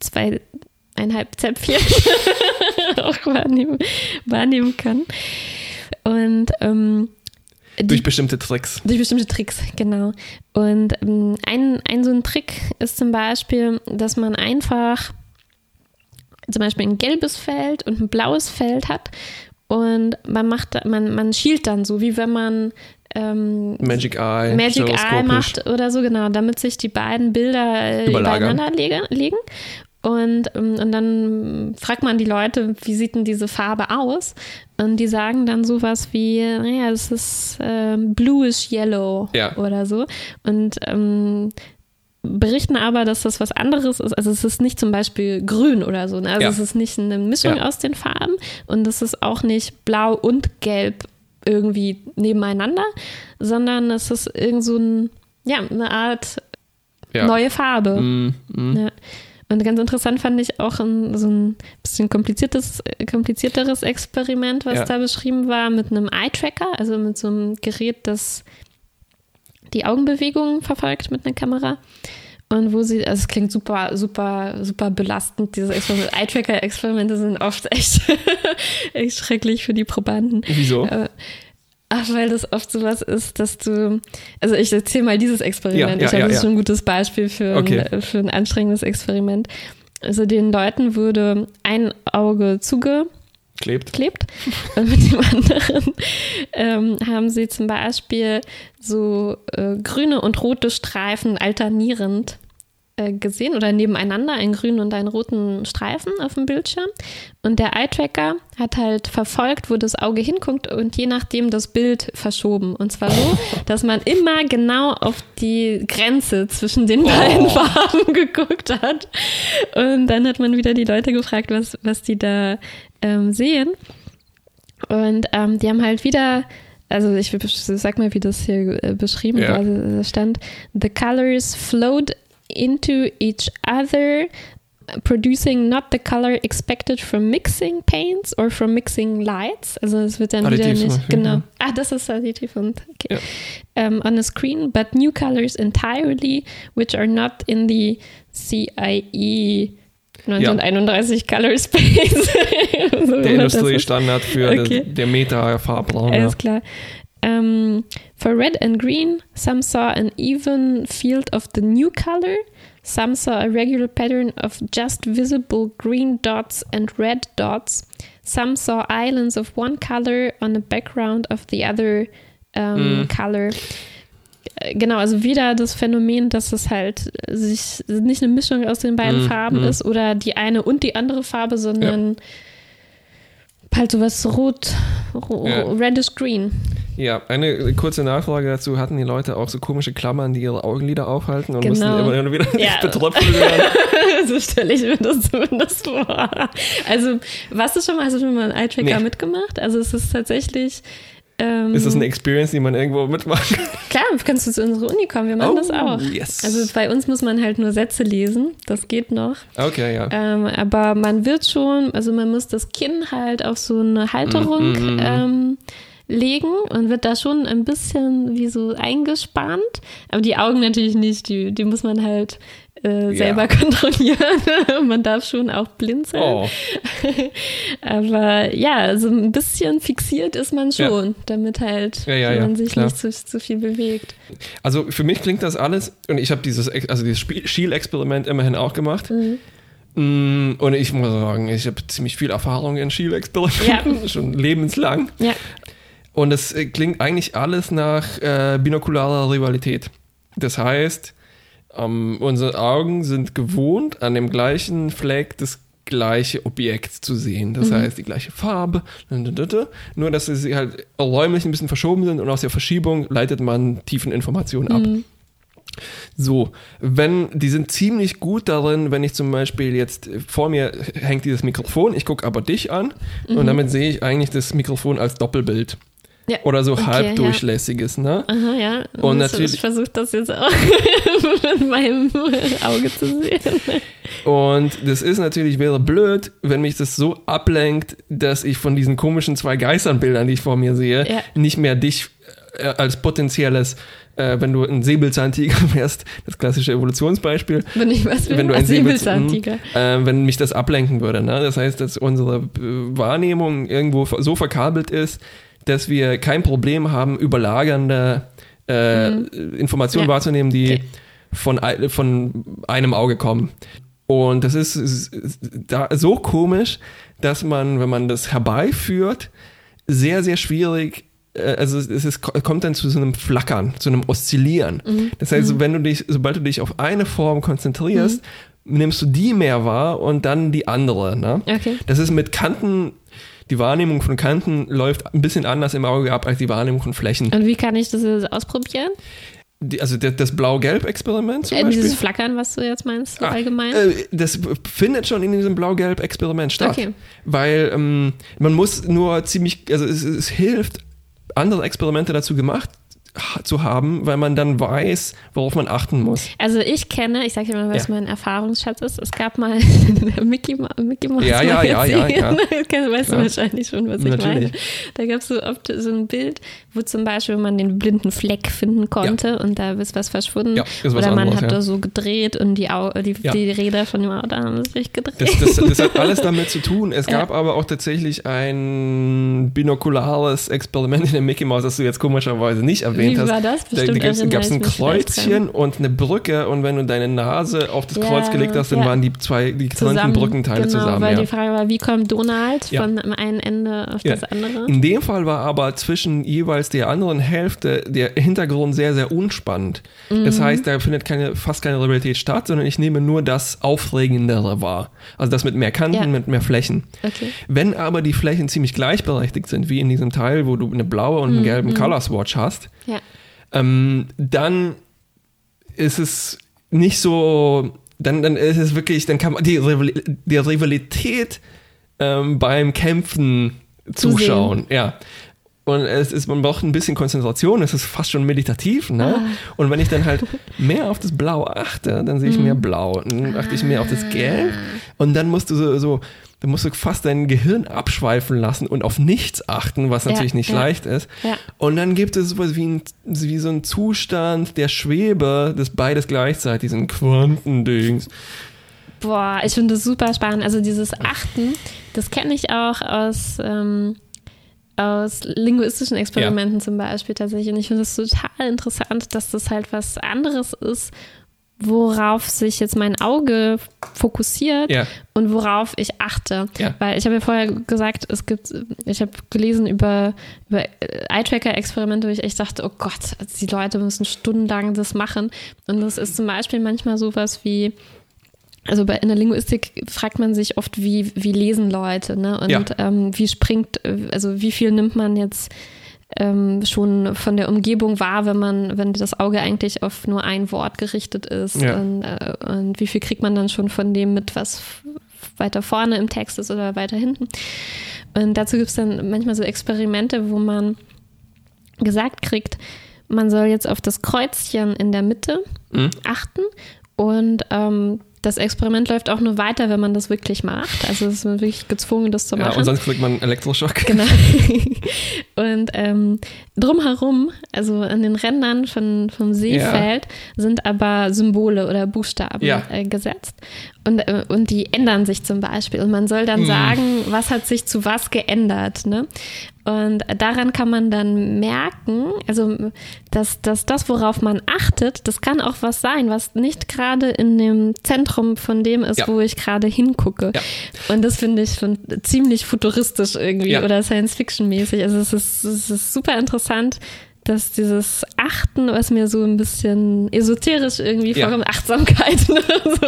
zweieinhalb Zäpfchen [LAUGHS] auch wahrnehmen, wahrnehmen können. Und ähm, die- Durch bestimmte Tricks. durch bestimmte Tricks, genau. Und ähm, ein, ein so ein Trick ist zum Beispiel, dass man einfach zum Beispiel ein gelbes Feld und ein blaues Feld hat und man macht, man, man schielt dann so, wie wenn man ähm, Magic Eye. Magic Eye macht oder so, genau, damit sich die beiden Bilder äh, übereinander lege, legen. Und, ähm, und dann fragt man die Leute, wie sieht denn diese Farbe aus? Und die sagen dann sowas wie, naja, das ist ähm, bluish yellow Ja. oder so. Und ähm, berichten aber, dass das was anderes ist. Also es ist nicht zum Beispiel grün oder so. Ne? Also Ja. es ist nicht eine Mischung Ja. aus den Farben und es ist auch nicht blau und gelb irgendwie nebeneinander, sondern es ist irgend so ein, ja, eine Art Ja. neue Farbe. Mm, mm. Ja. Und ganz interessant fand ich auch ein, so ein bisschen kompliziertes, komplizierteres Experiment, was Ja. da beschrieben war, mit einem Eye-Tracker, also mit so einem Gerät, das die Augenbewegungen verfolgt mit einer Kamera. Und wo sie, also es klingt super, super, super belastend, diese Experimente. Eye-Tracker-Experimente sind oft echt, [LAUGHS] echt schrecklich für die Probanden. Wieso? Äh, Ach, weil das oft sowas ist, dass du, also ich erzähle mal dieses Experiment. Ja, ja, ich habe ja, das ja. schon ein gutes Beispiel für, Okay. ein, für ein anstrengendes Experiment. Also den Leuten würde ein Auge zugeklebt Klebt. und mit dem [LAUGHS] anderen ähm, haben sie zum Beispiel so äh, grüne und rote Streifen alternierend gesehen oder nebeneinander, einen grünen und einen roten Streifen auf dem Bildschirm. Und der Eye-Tracker hat halt verfolgt, wo das Auge hinguckt und je nachdem das Bild verschoben. Und zwar so, [LAUGHS] dass man immer genau auf die Grenze zwischen den beiden [LAUGHS] Farben geguckt hat. Und dann hat man wieder die Leute gefragt, was, was die da ähm, sehen. Und ähm, die haben halt wieder, also ich sag mal, wie das hier äh, beschrieben Ja. war, also da stand, the colors flowed into each other, producing not the color expected from mixing paints or from mixing lights. Also es wird dann Additiv wieder nicht, genau. ja. Ah, das ist additiv und okay. Ja. Um, on a screen, but new colors entirely, which are not in the CIE 1931 Color Space. [LAUGHS] So Der Industriestandard für Okay. der Meta-Farbraum. Ja. alles klar. Um, for red and green, some saw an even field of the new color. Some saw a regular pattern of just visible green dots and red dots. Some saw islands of one color on a background of the other um, color. Äh, Genau, also wieder das Phänomen, dass es halt sich nicht eine Mischung aus den beiden Mm, Farben mm. ist oder die eine und die andere Farbe, sondern halt sowas rot, ro Ja. reddish green. Ja, eine kurze Nachfrage dazu. Hatten die Leute auch so komische Klammern, die ihre Augenlider aufhalten und mussten Genau. immer wieder Ja. [LAUGHS] nicht betröpfelt werden? [LAUGHS] so stelle ich mir das zumindest vor. Also, warst du schon mal, hast du schon mal einen Eye-Tracker Nee. mitgemacht? Also, es ist tatsächlich. Ähm, Ist das eine Experience, die man irgendwo mitmachen kann? klar, kannst du zu unserer Uni kommen, wir machen Oh, das auch. yes. Also, bei uns muss man halt nur Sätze lesen, das geht noch. Okay, ja. Ähm, aber man wird schon, also man muss das Kinn halt auf so eine Halterung Mm, mm, mm. ähm, legen und wird da schon ein bisschen wie so eingespannt. Aber die Augen natürlich nicht, die, die muss man halt äh, selber Ja. [LAUGHS] kontrollieren. man darf schon auch blind sein. Oh. [LAUGHS] Aber ja, so ein bisschen fixiert ist man schon, damit halt Ja, ja, ja, man sich klar. nicht zu, zu viel bewegt. Also für mich klingt das alles, und ich habe dieses, also dieses Schiel-Experiment immerhin auch gemacht. Mm, Und ich muss sagen, ich habe ziemlich viel Erfahrung in Schiel-Experimenten, [LAUGHS] schon lebenslang. Ja, Und es äh, klingt eigentlich alles nach äh, binokularer Rivalität. Das heißt, ähm, unsere Augen sind gewohnt, an dem gleichen Fleck das gleiche Objekt zu sehen. Das heißt, die gleiche Farbe. Nur, dass sie halt räumlich ein bisschen verschoben sind und aus der Verschiebung leitet man tiefen Informationen ab. So, wenn, die sind ziemlich gut darin, wenn ich zum Beispiel jetzt äh, vor mir hängt dieses Mikrofon, ich gucke aber dich an und damit sehe ich eigentlich das Mikrofon als Doppelbild. Ja. Oder so Okay, halbdurchlässiges, ne? Aha, ja. Und Das- natürlich- Ich versuche das jetzt auch [LAUGHS] mit meinem Auge zu sehen. Und das ist natürlich, wäre blöd, wenn mich das so ablenkt, dass ich von diesen komischen zwei Geisternbildern, die ich vor mir sehe, Ja. nicht mehr dich äh, als potenzielles, äh, wenn du ein Säbelzahntiger [LAUGHS] wärst, das klassische Evolutionsbeispiel, Wenn ich was wenn du ein Säbelzahntiger. äh, wenn mich das ablenken würde. Ne? Das heißt, dass unsere äh, Wahrnehmung irgendwo so verkabelt ist, dass wir kein Problem haben, überlagernde äh, Informationen Mhm. Ja. wahrzunehmen, die Okay. von, von einem Auge kommen. Und das ist, ist da so komisch, dass man, wenn man das herbeiführt, sehr, sehr schwierig, äh, also es ist, kommt dann zu so einem Flackern, zu einem Oszillieren. Mhm. Das heißt, wenn du dich, sobald du dich auf eine Form konzentrierst, Mhm. nimmst du die mehr wahr und dann die andere. Ne? Okay. Das ist mit Kanten, die Wahrnehmung von Kanten läuft ein bisschen anders im Auge ab als die Wahrnehmung von Flächen. Und wie kann ich das jetzt ausprobieren? Die, also das, Blau-Gelb-Experiment zum Äh, Beispiel. dieses Flackern, was du jetzt meinst, Ah, allgemein? Äh, das findet schon in diesem Blau-Gelb-Experiment statt. Okay. Weil ähm, man muss nur ziemlich, also es, es hilft, andere Experimente dazu gemacht zu haben, weil man dann weiß, worauf man achten muss. Also ich kenne, ich sage mal, was Ja. mein Erfahrungsschatz ist. Es gab mal [LAUGHS] Mickey, Mickey Mouse Ja, ja, ja, ja, ja. [LAUGHS] Weißt du wahrscheinlich schon, was ich meine. Da gab es so oft so ein Bild, wo zum Beispiel man den blinden Fleck finden konnte und da ist was verschwunden. Ja, ist was Oder man anderes, hat ja. da so gedreht und die, Au die, Ja. die Räder von dem Auto haben sich gedreht. Das, das, das hat alles damit zu tun. Es [LAUGHS] Ja. gab aber auch tatsächlich ein binokulares Experiment in der Mickey Mouse, das du jetzt komischerweise nicht erwähnt Wie hast. war das? Da, da Bestimmt gab es ein Kreuzchen und eine Brücke und wenn du deine Nase auf das Ja, Kreuz gelegt hast, dann ja. waren die zwei, die getrennten Brückenteile genau, zusammen. Weil Ja. die Frage war, wie kommt Donald von einem Ende auf das andere? In dem Fall war aber zwischen jeweils der anderen Hälfte der Hintergrund sehr, sehr unspannend. Das Mhm. heißt, da findet keine, fast keine Realität statt, sondern ich nehme nur das Aufregendere wahr. Also das mit mehr Kanten, mit mehr Flächen. Okay. Wenn aber die Flächen ziemlich gleichberechtigt sind, wie in diesem Teil, wo du eine blaue und einen gelben Color Swatch hast. Ähm, dann ist es nicht so, dann, dann ist es wirklich, dann kann man die, die Rivalität ähm, beim Kämpfen Zu zuschauen. Ja. Und es ist, man braucht ein bisschen Konzentration, es ist fast schon meditativ, ne? Ah. Und wenn ich dann halt mehr auf das Blau achte, dann sehe ich Mhm. mehr Blau. Dann achte ich mehr auf das Gelb. Ah. Und dann musst du so, so dann musst du fast dein Gehirn abschweifen lassen und auf nichts achten, was Ja, natürlich nicht ja. leicht ist. Ja. Und dann gibt es sowas wie, ein, wie so ein Zustand der Schwebe, das beides gleichzeitig, diesen Quantendings. Boah, ich finde das super spannend. Also dieses Achten, das kenne ich auch aus, ähm, aus linguistischen Experimenten zum Beispiel tatsächlich. Und ich finde es total interessant, dass das halt was anderes ist, worauf sich jetzt mein Auge fokussiert Ja. und worauf ich achte. Ja. Weil ich habe ja vorher gesagt, es gibt, ich habe gelesen über, über äh, Eye-Tracker-Experimente, wo ich echt dachte, oh Gott, die Leute müssen stundenlang das machen. Und das ist zum Beispiel manchmal sowas wie, also bei, in der Linguistik fragt man sich oft, wie, wie lesen Leute, ne? Und Ja. ähm, wie springt, äh, also wie viel nimmt man jetzt ähm, schon von der Umgebung wahr, wenn man, wenn das Auge eigentlich auf nur ein Wort gerichtet ist Ja. und, äh, und wie viel kriegt man dann schon von dem mit, was weiter vorne im Text ist oder weiter hinten. Und dazu gibt es dann manchmal so Experimente, wo man gesagt kriegt, man soll jetzt auf das Kreuzchen in der Mitte Mhm. achten und ähm, das Experiment läuft auch nur weiter, wenn man das wirklich macht. Also es ist man wirklich gezwungen, das zu Ja, machen. und sonst kriegt man Elektroschock. Genau. [LAUGHS] [LAUGHS] Und ähm, drumherum, also an den Rändern von, vom Seefeld, sind aber Symbole oder Buchstaben Ja. äh, gesetzt. Und, äh, und die ändern sich zum Beispiel. Und man soll dann sagen, was hat sich zu was geändert. Ne? Und daran kann man dann merken, also dass, dass das, worauf man achtet, das kann auch was sein, was nicht gerade in dem Zentrum von dem ist, Ja. wo ich gerade hingucke. Ja. Und das finde ich schon ziemlich futuristisch irgendwie Ja. oder Science-Fiction-mäßig. Also es ist, es ist super interessant, dass dieses Achten, was mir so ein bisschen esoterisch irgendwie Ja. vorkommt, Achtsamkeit, [LAUGHS] ne? so,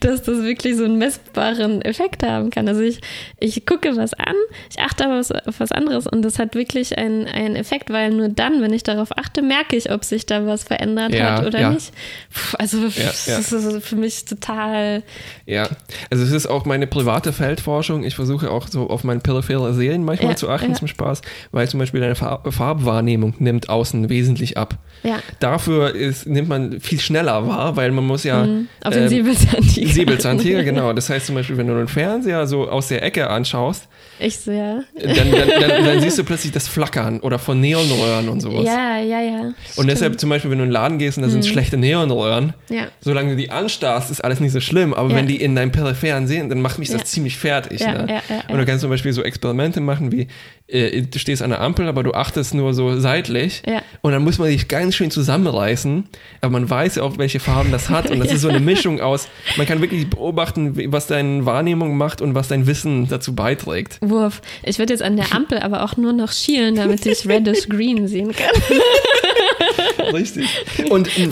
dass das wirklich so einen messbaren Effekt haben kann. Also ich, ich gucke was an, ich achte aber was- auf was anderes und das hat wirklich einen, einen Effekt, weil nur dann, wenn ich darauf achte, merke ich, ob sich da was verändert Ja, hat oder ja. nicht. Puh, also das ist für mich total Ja, also es ist auch meine private Feldforschung. Ich versuche auch so auf meine periphere Seelen manchmal zu achten zum Spaß, weil zum Beispiel deine Farb Farbwahrnehmung nimmt außen wesentlich ab. Ja. Dafür ist, nimmt man viel schneller wahr, weil man muss ja Mhm. auf den ähm, Säbelzahntiger. Säbelzahntiger, [LAUGHS] genau. Das heißt zum Beispiel, wenn du den Fernseher so aus der Ecke anschaust, Ich so, ja. dann, dann, dann, [LAUGHS] dann siehst du plötzlich das Flackern oder von Neonröhren und sowas. Ja, ja, ja. Und deshalb zum Beispiel, wenn du in den Laden gehst und da sind Mhm. schlechte Neonröhren, Ja. solange du die anstarrst, ist alles nicht so schlimm. Aber Ja. wenn die in deinem Peripheren sehen, dann macht mich das ziemlich fertig. Ne? ja, ja, Und du kannst zum Beispiel so Experimente machen, wie äh, du stehst an der Ampel, aber du achtest nur so seitlich. Ja. Und dann muss man sich ganz schön zusammenreißen. Aber man weiß ja auch, welche Farben das hat. Und das [LAUGHS] ist so eine Mischung aus, man kann wirklich beobachten, was deine Wahrnehmung macht und was dein Wissen dazu beiträgt. Wurf. Ich würde jetzt an der Ampel aber auch nur noch schielen, damit ich reddish green sehen kann. [LAUGHS] Richtig. Und [LAUGHS] ähm,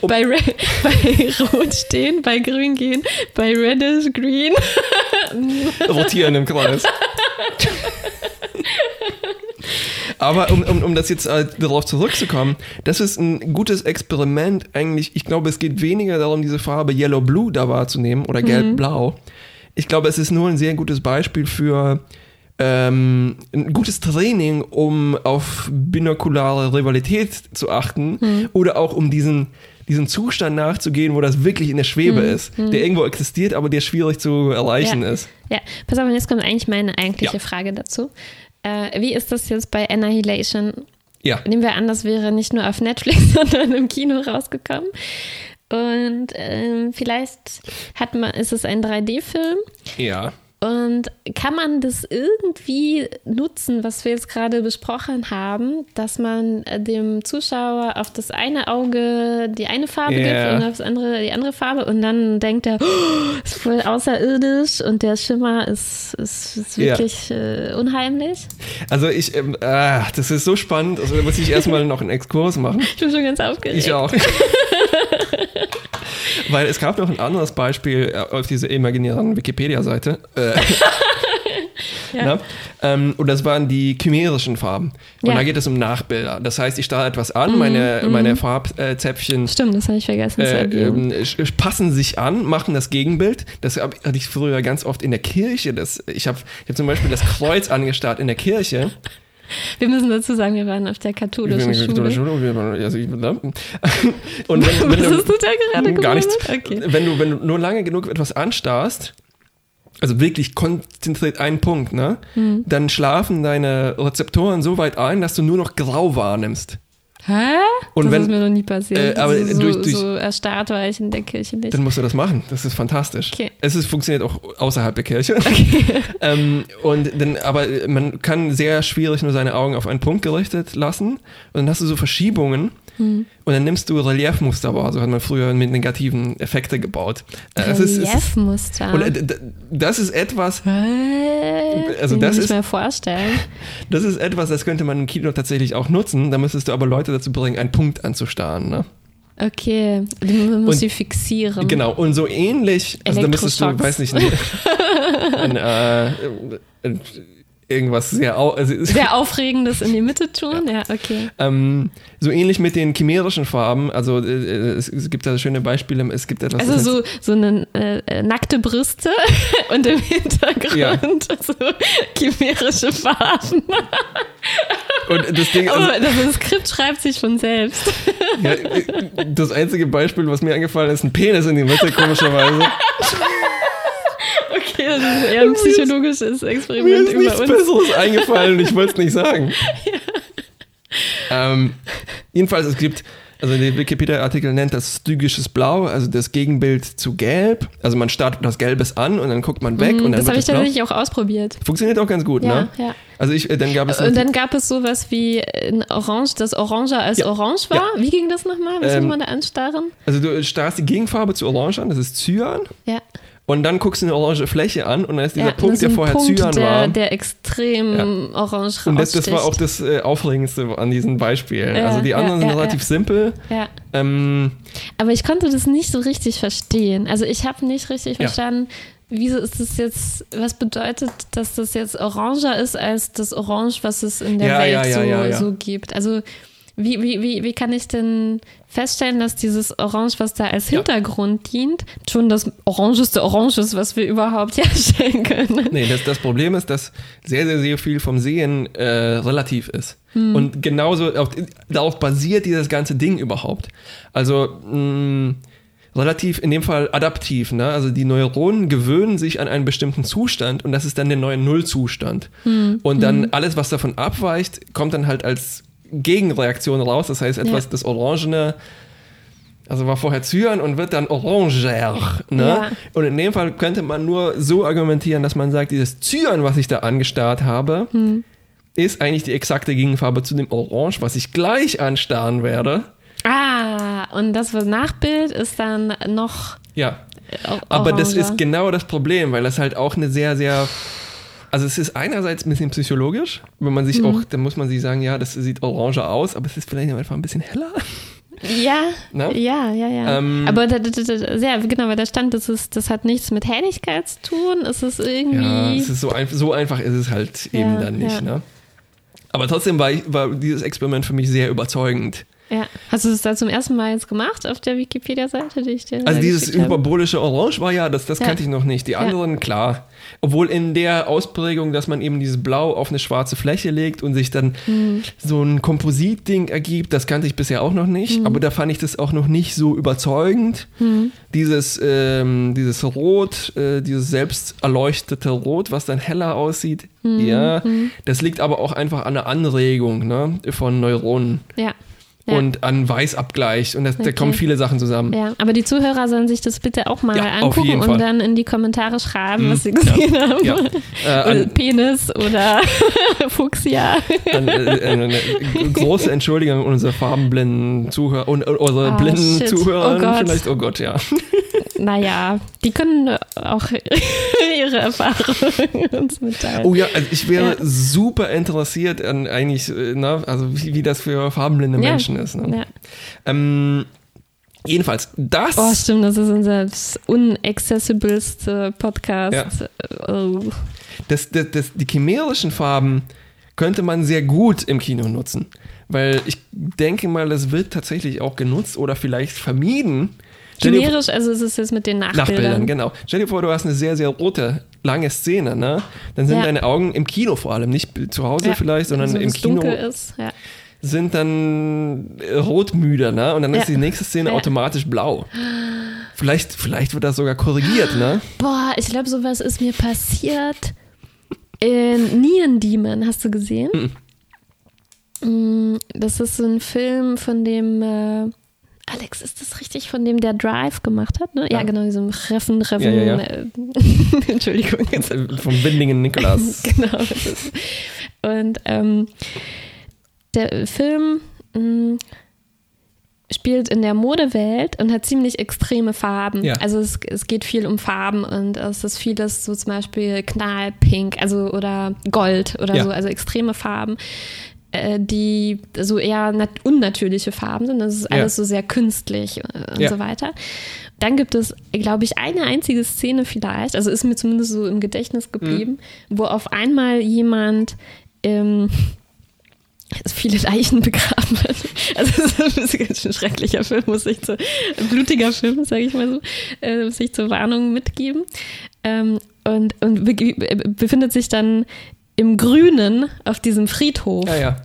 um, Bei, Re bei Rot stehen, bei Grün gehen, bei reddish green. rotieren im Kreis. Aber um, um, um das jetzt äh, darauf zurückzukommen, das ist ein gutes Experiment eigentlich. Ich glaube, es geht weniger darum, diese Farbe Yellow-Blue da wahrzunehmen oder Gelb-Blau. Ich glaube, es ist nur ein sehr gutes Beispiel für ähm, ein gutes Training, um auf binokulare Rivalität zu achten oder auch um diesen, diesen Zustand nachzugehen, wo das wirklich in der Schwebe ist, der irgendwo existiert, aber der schwierig zu erreichen ja. ist. Ja, pass auf, jetzt kommt eigentlich meine eigentliche Ja. Frage dazu. Äh, wie ist das jetzt bei Annihilation? Ja. Nehmen wir an, das wäre nicht nur auf Netflix, [LAUGHS] sondern im Kino rausgekommen. Und ähm, vielleicht hat man, ist es ein 3D-Film Ja. Und kann man das irgendwie nutzen, was wir jetzt gerade besprochen haben, dass man äh, dem Zuschauer auf das eine Auge die eine Farbe Ja. gibt und auf das andere die andere Farbe und dann denkt er, oh, ist voll außerirdisch und der Schimmer ist, ist, ist wirklich äh, unheimlich? Also ich, ah, das ist so spannend. Also da muss ich erstmal noch einen Exkurs machen. [LAUGHS] Ich bin schon ganz aufgeregt. Ich auch. [LAUGHS] Weil es gab noch ein anderes Beispiel äh, auf dieser imaginären Wikipedia-Seite. Äh, [LAUGHS] Ja. Ähm, und das waren die chimerischen Farben. Und Ja. Mhm, da geht es um Nachbilder. Das heißt, ich starre etwas an, meine, meine Farbzäpfchen Stimmt, das habe ich vergessen äh, sch- passen sich an, machen das Gegenbild. Das hab, hatte ich früher ganz oft in der Kirche. Das, ich habe ich hab zum Beispiel das Kreuz [LAUGHS] angestarrt in der Kirche. Wir müssen dazu sagen, wir waren auf der katholischen Ich bin Schule. Schule. also ich- ne? Und wenn, wenn du, du Gar nichts. Okay. Wenn du, wenn du nur lange genug etwas anstarrst, also wirklich konzentriert einen Punkt, ne? Hm. Dann schlafen deine Rezeptoren so weit ein, dass du nur noch grau wahrnimmst. Hä? Und das wenn- ist mir noch nie passiert. äh, aber so, durch- durch- so erstarrt war ich in der Kirche nicht. Dann musst du das machen. Das ist fantastisch. Okay. Es ist, funktioniert auch außerhalb der Kirche. [LAUGHS] [LAUGHS] ähm, und dann, aber man kann sehr schwierig nur seine Augen auf einen Punkt gerichtet lassen. Und dann hast du so Verschiebungen. Und dann nimmst du Reliefmuster wahr. So hat man früher mit negativen Effekte gebaut. Äh, Reliefmuster. Und äh, das ist etwas? Also das ist- mir vorstellen. [LAUGHS] das ist etwas, das könnte man im Kino tatsächlich auch nutzen. Da müsstest du aber Leute dazu bringen, einen Punkt anzustarren. Ne? Okay, man muss Und- sie fixieren. Genau. Und so ähnlich, also da müsstest du, weiß nicht, ein, äh, ein, irgendwas sehr, au also, Sehr [LAUGHS] Aufregendes in die Mitte tun, ja, okay. ähm, so ähnlich mit den chimerischen Farben. Also äh, es, es gibt da schöne Beispiele. Es gibt etwas. Also so, so eine äh, äh, nackte Brüste [LAUGHS] und im Hintergrund Ja. so chimärische Farben. Und das Ding, also, Aber das Skript schreibt sich von selbst. ja, das einzige Beispiel, was mir eingefallen ist, ein Penis in die Mitte, komischerweise. [LAUGHS] Das ist eher ein psychologisches Mir Experiment ist über nichts uns. Besseres eingefallen und ich wollte es nicht [LAUGHS] sagen. Ähm, jedenfalls, es gibt, also der Wikipedia-Artikel nennt das stygisches Blau, also das Gegenbild zu Gelb. Also man startet das Gelbes an und dann guckt man weg und dann Das habe ich blau. tatsächlich auch ausprobiert. Funktioniert auch ganz gut, Ja, ne? ja. Also ich, äh, dann gab es Und dann gab es sowas wie ein Orange, das Oranger als Ja. Orange war. Wie ging das nochmal? Was Ähm, muss man da anstarren? also du starrst die Gegenfarbe zu Orange an, das ist Cyan. Ja. Und dann guckst du eine orange Fläche an und dann ist dieser ja, Punkt, der vorher Punkt, Cyan der, war. der extrem orange und das, das war auch das äh, Aufregendste an diesen Beispielen. Ja, also die ja, anderen sind ja, relativ ja. simpel. Ja. Ähm, Aber ich konnte das nicht so richtig verstehen. Also ich habe nicht richtig Ja. verstanden, wieso ist das jetzt, was bedeutet, dass das jetzt oranger ist als das Orange, was es in der Ja, Welt ja, ja, so, ja, ja. so gibt. Also wie, wie, wie, wie kann ich denn feststellen, dass dieses Orange, was da als Ja. Hintergrund dient, schon das orangeste Orange ist, was wir überhaupt [LAUGHS] herstellen können? Nee, das, das Problem ist, dass sehr, sehr, sehr viel vom Sehen äh, relativ ist. Und genauso auf, darauf basiert dieses ganze Ding überhaupt. Also mh, relativ, in dem Fall adaptiv. Ne? Also die Neuronen gewöhnen sich an einen bestimmten Zustand und das ist dann der neue Nullzustand. Und dann alles, was davon abweicht, kommt dann halt als Gegenreaktion raus. Das heißt, etwas, Ja. das Orangene also war vorher Cyan und wird dann oranger. Ne? Ja. Und in dem Fall könnte man nur so argumentieren, dass man sagt, dieses Cyan, was ich da angestarrt habe, Hm. ist eigentlich die exakte Gegenfarbe zu dem Orange, was ich gleich anstarren werde. Ah, und das was Nachbild ist dann noch Ja. o- Aber das oranger. ist genau das Problem, weil das halt auch eine sehr, sehr. Also es ist einerseits ein bisschen psychologisch, wenn man Mhm. sich auch, dann muss man sich sagen, ja, das sieht orange aus, aber es ist vielleicht einfach ein bisschen heller. Ja, Ne? ja, ja, ja. Ähm, Aber da, da, da, da, ja, genau, weil da stand, das, ist, das hat nichts mit Helligkeit zu tun. Es ist irgendwie. Ja, es ist so, ein, so einfach ist es halt eben Ja, dann nicht. ja. Ne? Aber trotzdem war, ich, war dieses Experiment für mich sehr überzeugend. Ja. Hast du das da zum ersten Mal jetzt gemacht auf der Wikipedia-Seite, die ich dir Also dieses hyperbolische Orange war ja, das, das Ja. kannte ich noch nicht. Die anderen, klar. Obwohl in der Ausprägung, dass man eben dieses Blau auf eine schwarze Fläche legt und sich dann Mhm. so ein Kompositding ergibt, das kannte ich bisher auch noch nicht. Mhm. Aber da fand ich das auch noch nicht so überzeugend. Dieses, ähm, dieses Rot, äh, dieses selbst erleuchtete Rot, was dann heller aussieht. Mhm. Ja, das liegt aber auch einfach an der Anregung ne, von Neuronen Ja. Ja. und an Weißabgleich. Und das, da Okay. kommen viele Sachen zusammen. ja, aber die Zuhörer sollen sich das bitte auch mal Ja, angucken und dann in die Kommentare schreiben, Mhm, was sie gesehen haben. Ja. [LAUGHS] Äh, Penis oder [LAUGHS] Fuchsia. an, äh, eine große Entschuldigung an unsere farbenblinden Zuhörer und äh, unsere Ah, blinden shit. Zuhörer. Oh Gott. Vielleicht, oh Gott, ja. Naja, die können auch [LAUGHS] ihre Erfahrungen uns mitteilen. Oh ja, also ich wäre Ja. super interessiert an eigentlich, äh, na, also wie, wie das für farbenblinde Ja. Menschen ist. Ne? Ja. Ähm, jedenfalls, das. Oh, stimmt, das ist unser unaccessibelste Podcast. Oh. das, das, das, die chimärischen Farben könnte man sehr gut im Kino nutzen. Weil ich denke mal, das wird tatsächlich auch genutzt oder vielleicht vermieden. Chimerisch, also es ist jetzt mit den Nachbildern. Nachbildern, genau. Stell dir vor, du hast eine sehr, sehr rote, lange Szene, ne? Dann sind Ja. deine Augen im Kino vor allem, nicht zu Hause Ja, vielleicht, sondern so, im Kino dunkel ist. Ja. Sind dann äh, rotmüde, ne? Und dann ist Ja. die nächste Szene Ja. automatisch blau. Vielleicht, vielleicht wird das sogar korrigiert, ne? Boah, ich glaube, sowas ist mir passiert in Neon Demon. Hast du gesehen? Mm, Das ist so ein Film, von dem äh, Alex, ist das richtig, von dem der Drive gemacht hat? Ne? Ja, Ja. genau, diesem Reffen, Reffen. Ja, ja. Äh, [LAUGHS] Entschuldigung. Jetzt Äh, Vom Windlingen Nikolas. [LAUGHS] genau. Ist, und ähm, der Film mh, spielt in der Modewelt und hat ziemlich extreme Farben. Ja. Also es, es geht viel um Farben und es ist vieles so zum Beispiel knallpink, also oder Gold oder Ja. so, also extreme Farben äh, die so eher nat unnatürliche Farben sind. Das ist Ja. alles so sehr künstlich äh, und Ja. so weiter. Dann gibt es, glaube ich, eine einzige Szene vielleicht, also ist mir zumindest so im Gedächtnis geblieben, wo auf einmal jemand ähm, viele Leichen [LAUGHS] begraben wird. Also es ist ein ganz schön schrecklicher Film, muss ich zu, ein blutiger Film, sage ich mal so, äh, muss ich zur Warnung mitgeben. Ähm, und und be- befindet sich dann im Grünen auf diesem Friedhof. Ja, ja.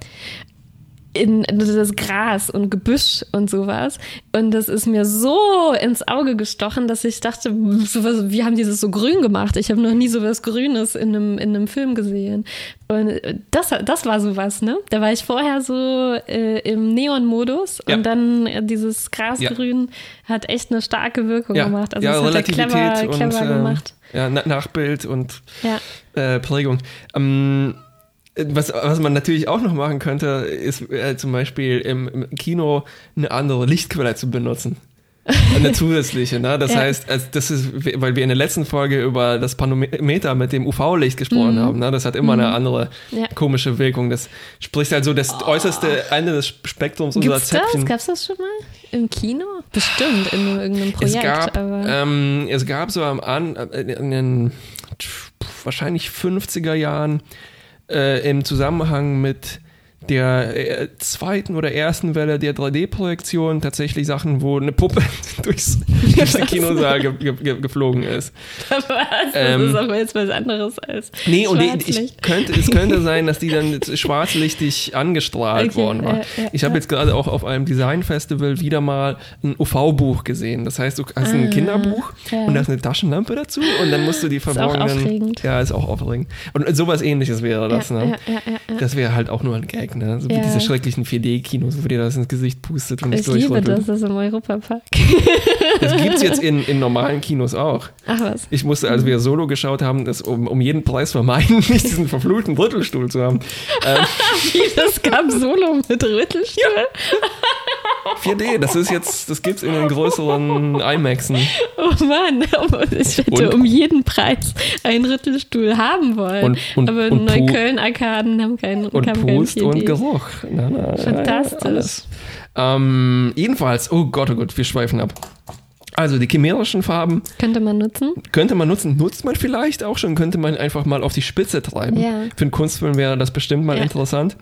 In das Gras und Gebüsch und sowas. Und das ist mir so ins Auge gestochen, dass ich dachte, sowas, wie haben die das so grün gemacht? Ich habe noch nie sowas Grünes in einem, in einem Film gesehen. Und das, das war sowas, ne? Da war ich vorher so äh, im Neon-Modus Ja. und dann äh, dieses Grasgrün hat echt eine starke Wirkung Ja, gemacht. Also ja das hat er Relativität clever, und clever äh, gemacht. ja, Na- Nachbild und Ja. äh, Prägung. Ähm, was, was man natürlich auch noch machen könnte, ist äh, zum Beispiel im, im Kino eine andere Lichtquelle zu benutzen. Eine [LAUGHS] zusätzliche, ne? Das Ja. heißt, also das ist, weil wir in der letzten Folge über das Panometer mit dem UV-Licht gesprochen haben, ne? Das hat immer eine andere Mhm. Ja. komische Wirkung. Das spricht halt so das äußerste Ende des Spektrums unserer Gibt's das? Zäpfchen. Gab's das schon mal? Im Kino? Bestimmt, in irgendeinem Projekt. Es gab, ähm, es gab so am An, äh, in den wahrscheinlich 50er Jahren äh, im Zusammenhang mit der äh, zweiten oder ersten Welle der 3D-Projektion tatsächlich Sachen, wo eine Puppe [LAUGHS] durchs, [LAUGHS] [LAUGHS] durch den Kinosaal ge ge ge geflogen ist. was? Das Ähm, ist aber jetzt was anderes als Nee, und die, ich könnte, es könnte sein, dass die dann schwarzlichtig angestrahlt Okay, worden war. ja, ja, ich habe jetzt gerade auch auf einem Designfestival wieder mal ein UV-Buch gesehen. Das heißt, du hast ein Kinderbuch Ah, ja. und da ist eine Taschenlampe dazu und dann musst du die auch verborgenen. aufregend. Ja, ist auch aufregend. Und sowas ähnliches wäre das, ja, ne? ja. Das wäre halt auch nur ein Gag, ne? So wie Ja. diese schrecklichen 4D-Kinos, wo dir das ins Gesicht pustet und Ich nicht liebe durchrüttelt. das, das im Europapark. Das gibt's jetzt in, in normalen [LAUGHS] Kinos auch. Ach was. Ich musste, als wir Solo geschaut haben, das um, um jeden Preis vermeiden, nicht [LAUGHS] diesen verfluchten Drittelstuhl zu haben. [LAUGHS] Ähm, Das gab Solo mit Rüttelstuhl. 4D, das ist jetzt, das gibt's in den größeren IMAXen. Oh Mann, ich hätte Und- um jeden Preis einen Rüttelstuhl haben wollen. Und- und- aber und Neukölln-Arkaden haben keinen Und haben keinen Pust und 4D. Geruch. Na, na, Fantastisch. alles. Ähm, jedenfalls, oh Gott, oh Gott, wir schweifen ab. Also die chimerischen Farben Könnte man nutzen. könnte man nutzen, nutzt man vielleicht auch schon, könnte man einfach mal auf die Spitze treiben. Ja. Für einen Kunstfilm wäre das bestimmt mal Ja. interessant.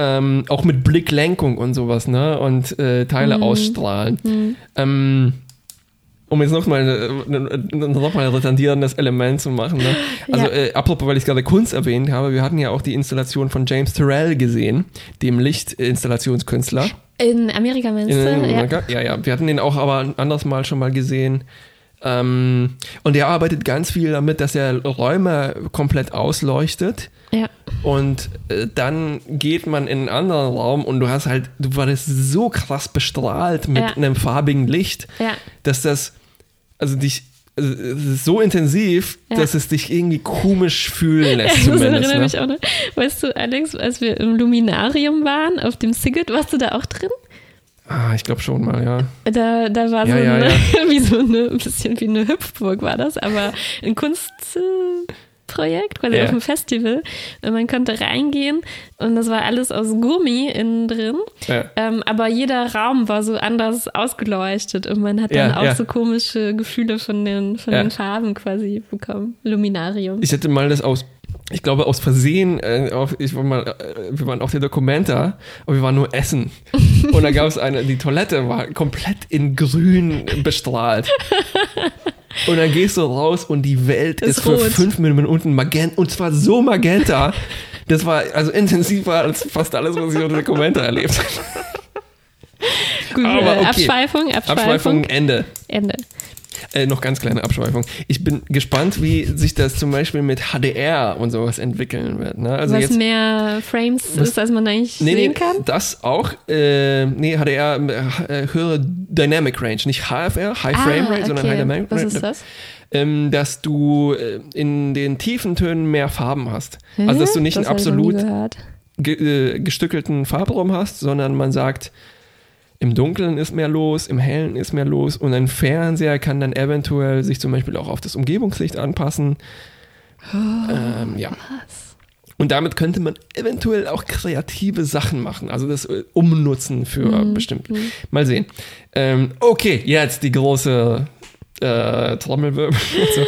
Ähm, auch mit Blicklenkung und sowas, ne? Und äh, Teile Mhm. ausstrahlen. Ähm, um jetzt nochmal noch mal ein retardierendes Element zu machen. Ne? Also Ja. äh, apropos, weil ich gerade Kunst erwähnt habe, wir hatten ja auch die Installation von James Terrell gesehen, dem Lichtinstallationskünstler. In Amerika meinst In du? Ja. Amerika? Ja, ja. Wir hatten den auch aber ein anderes Mal schon mal gesehen. Ähm, und er arbeitet ganz viel damit, dass er Räume komplett ausleuchtet. ja. Und äh, dann geht man in einen anderen Raum und du hast halt, du warst so krass bestrahlt mit Ja. einem farbigen Licht, Ja. dass das, also dich, also es ist so intensiv, Ja. dass es dich irgendwie komisch fühlen [LAUGHS] lässt Das zumindest. erinnert mich Ne? auch noch. Weißt du, Alex, als wir im Luminarium waren, auf dem Siget, warst du da auch drin? Ah, ich glaube schon mal, ja. Da, da war Ja, so ja, eine, ja. [LAUGHS] wie so eine, ein bisschen wie eine Hüpfburg war das, aber ein Kunstprojekt, quasi Ja. auf dem Festival. Und man konnte reingehen und das war alles aus Gummi innen drin. Ähm, aber jeder Raum war so anders ausgeleuchtet und man hat dann auch so komische Gefühle von den, von den Farben quasi bekommen. Luminarium. Ich hätte mal das aus, ich glaube aus Versehen, äh, auf, ich war mal, äh, wir waren auf der Documenta, aber wir waren nur essen. [LAUGHS] Und da gab es eine, die Toilette war komplett in grün bestrahlt. Und dann gehst du raus und die Welt ist, Ist für fünf Minuten magenta, und zwar so magenta. Das war also intensiver als fast alles, was ich auf der Documenta erlebt habe. Gut, aber äh, okay. Abschweifung, Abschweifung, Abschweifung, Ende. Ende. Äh, noch ganz kleine Abschweifung. Ich bin gespannt, wie sich das zum Beispiel mit HDR und sowas entwickeln wird. Ne? Also Was jetzt, mehr Frames Was- ist, als man eigentlich nee, sehen nee, kann. das auch. Äh, nee, HDR, äh, höhere Dynamic Range, nicht HFR, High Frame Rate, sondern High Dynamic Ah, Was Range. ist das? Ähm, dass du äh, in den tiefen Tönen mehr Farben hast. Also, dass du nicht das einen absolut ge äh, gestückelten Farbraum hast, sondern man sagt, im Dunkeln ist mehr los, im Hellen ist mehr los und ein Fernseher kann dann eventuell sich zum Beispiel auch auf das Umgebungslicht anpassen. ähm, ja. Und damit könnte man eventuell auch kreative Sachen machen, also das äh, umnutzen für bestimmt. Mal sehen. Ähm, okay, jetzt die große äh, Trommelwirbel. [LAUGHS] so.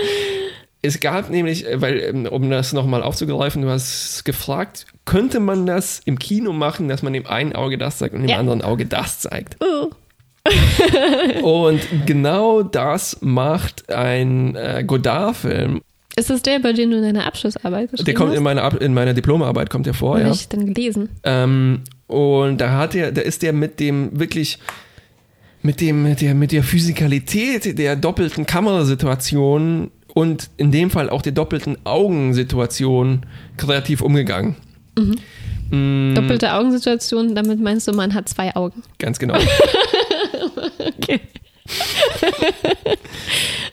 Es gab nämlich, äh, weil, ähm, um das nochmal aufzugreifen, du hast gefragt, könnte man das im Kino machen, dass man dem einen Auge das zeigt und dem Ja. anderen Auge das zeigt? Uh, [LAUGHS] Und genau das macht ein äh, Godard-Film. Ist das der, bei dem du deine Abschlussarbeit geschrieben Der kommt hast? in meiner, Ab- in meiner Diplomarbeit, kommt der vor, Habe ja. ich dann gelesen. Ähm, und da hat er, da ist der mit dem wirklich mit dem, mit der, mit der Physikalität der doppelten Kamerasituation und in dem Fall auch der doppelten Augensituation kreativ umgegangen. Mm, Doppelte Augensituation, damit meinst du, man hat zwei Augen. Ganz genau. [LAUGHS] Okay. [LAUGHS]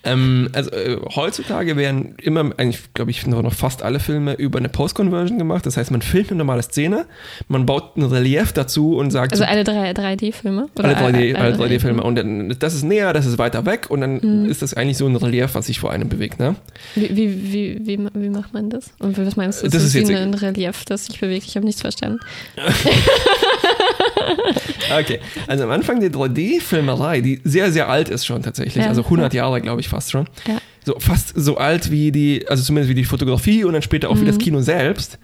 ähm, also äh, heutzutage werden immer, eigentlich glaube ich, noch noch fast alle Filme über eine Post-Conversion gemacht. Das heißt, man filmt eine normale Szene, man baut ein Relief dazu und sagt, Also alle drei 3D-Filme? alle 3D, alle 3D 3D-Filme. Und dann, das ist näher, das ist weiter weg und dann Mhm. ist das eigentlich so ein Relief, was sich vor einem bewegt. Ne? Wie, wie, wie, wie, wie macht man das? Und was meinst du? Das ist wie jetzt- ein Relief, das sich bewegt. Ich habe nichts verstanden. [LAUGHS] Okay, also am Anfang der 3D-Filmerei, die sehr, sehr alt ist schon tatsächlich, Ja. also 100 Jahre, glaube ich, fast schon. Ja. So, fast so alt wie die, also zumindest wie die Fotografie und dann später auch wie Mhm. das Kino selbst,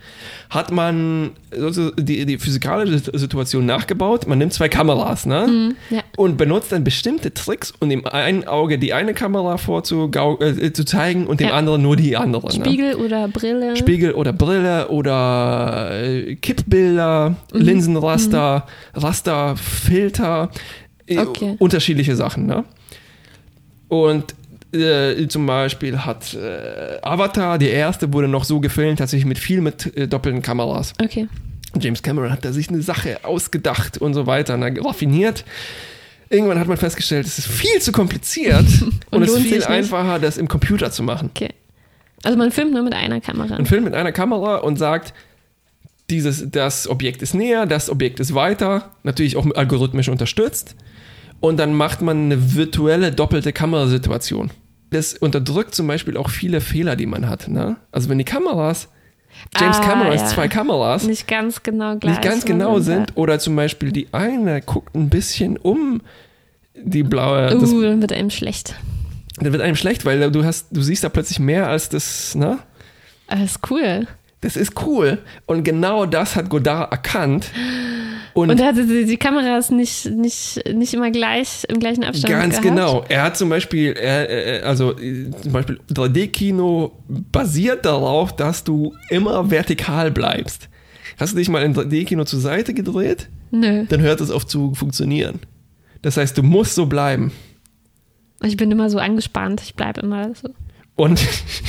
hat man die, die physikalische Situation nachgebaut. Man nimmt zwei Kameras, ne? Mhm. Ja. Und benutzt dann bestimmte Tricks, um dem einen Auge die eine Kamera vorzugau äh, zu zeigen und dem anderen nur die andere. Ne? Spiegel oder Brille? Spiegel oder Brille oder äh, Kippbilder, Mhm. Linsenraster, Rasterfilter, äh, Okay. unterschiedliche Sachen. Ne? Und äh, zum Beispiel hat äh, Avatar, die erste, wurde noch so gefilmt, tatsächlich mit viel mit äh, doppelten Kameras. Okay. James Cameron hat da sich eine Sache ausgedacht und so weiter, ne, raffiniert. Irgendwann hat man festgestellt, es ist viel zu kompliziert und, [LAUGHS] Und es ist viel einfacher, das im Computer zu machen. Okay. Also man filmt nur mit einer Kamera. Ein Film mit einer Kamera und sagt, dieses, das Objekt ist näher, das Objekt ist weiter, natürlich auch algorithmisch unterstützt. Und dann macht man eine virtuelle doppelte Kamerasituation. Das unterdrückt zum Beispiel auch viele Fehler, die man hat. Ne? Also wenn die Kameras, James Ah, Camerons ja. zwei Kameras, Nicht ganz genau gleich. nicht ganz genau sind oder zum Beispiel die eine guckt ein bisschen um die blaue, das, Uh, dann wird einem schlecht. dann wird einem schlecht, weil du hast, du siehst da plötzlich mehr als das, ne? Das ist cool. Das ist cool. Und genau das hat Godard erkannt. Und, Und er hatte die, die Kameras nicht, nicht, nicht immer gleich im gleichen Abstand ganz gehabt. genau. Er hat zum Beispiel, er, äh, also äh, zum Beispiel 3D-Kino basiert darauf, dass du immer vertikal bleibst. Hast du dich mal im 3D-Kino zur Seite gedreht? Nö. Dann hört es auf zu funktionieren. Das heißt, du musst so bleiben. Ich bin immer so angespannt. Ich bleibe immer so. Und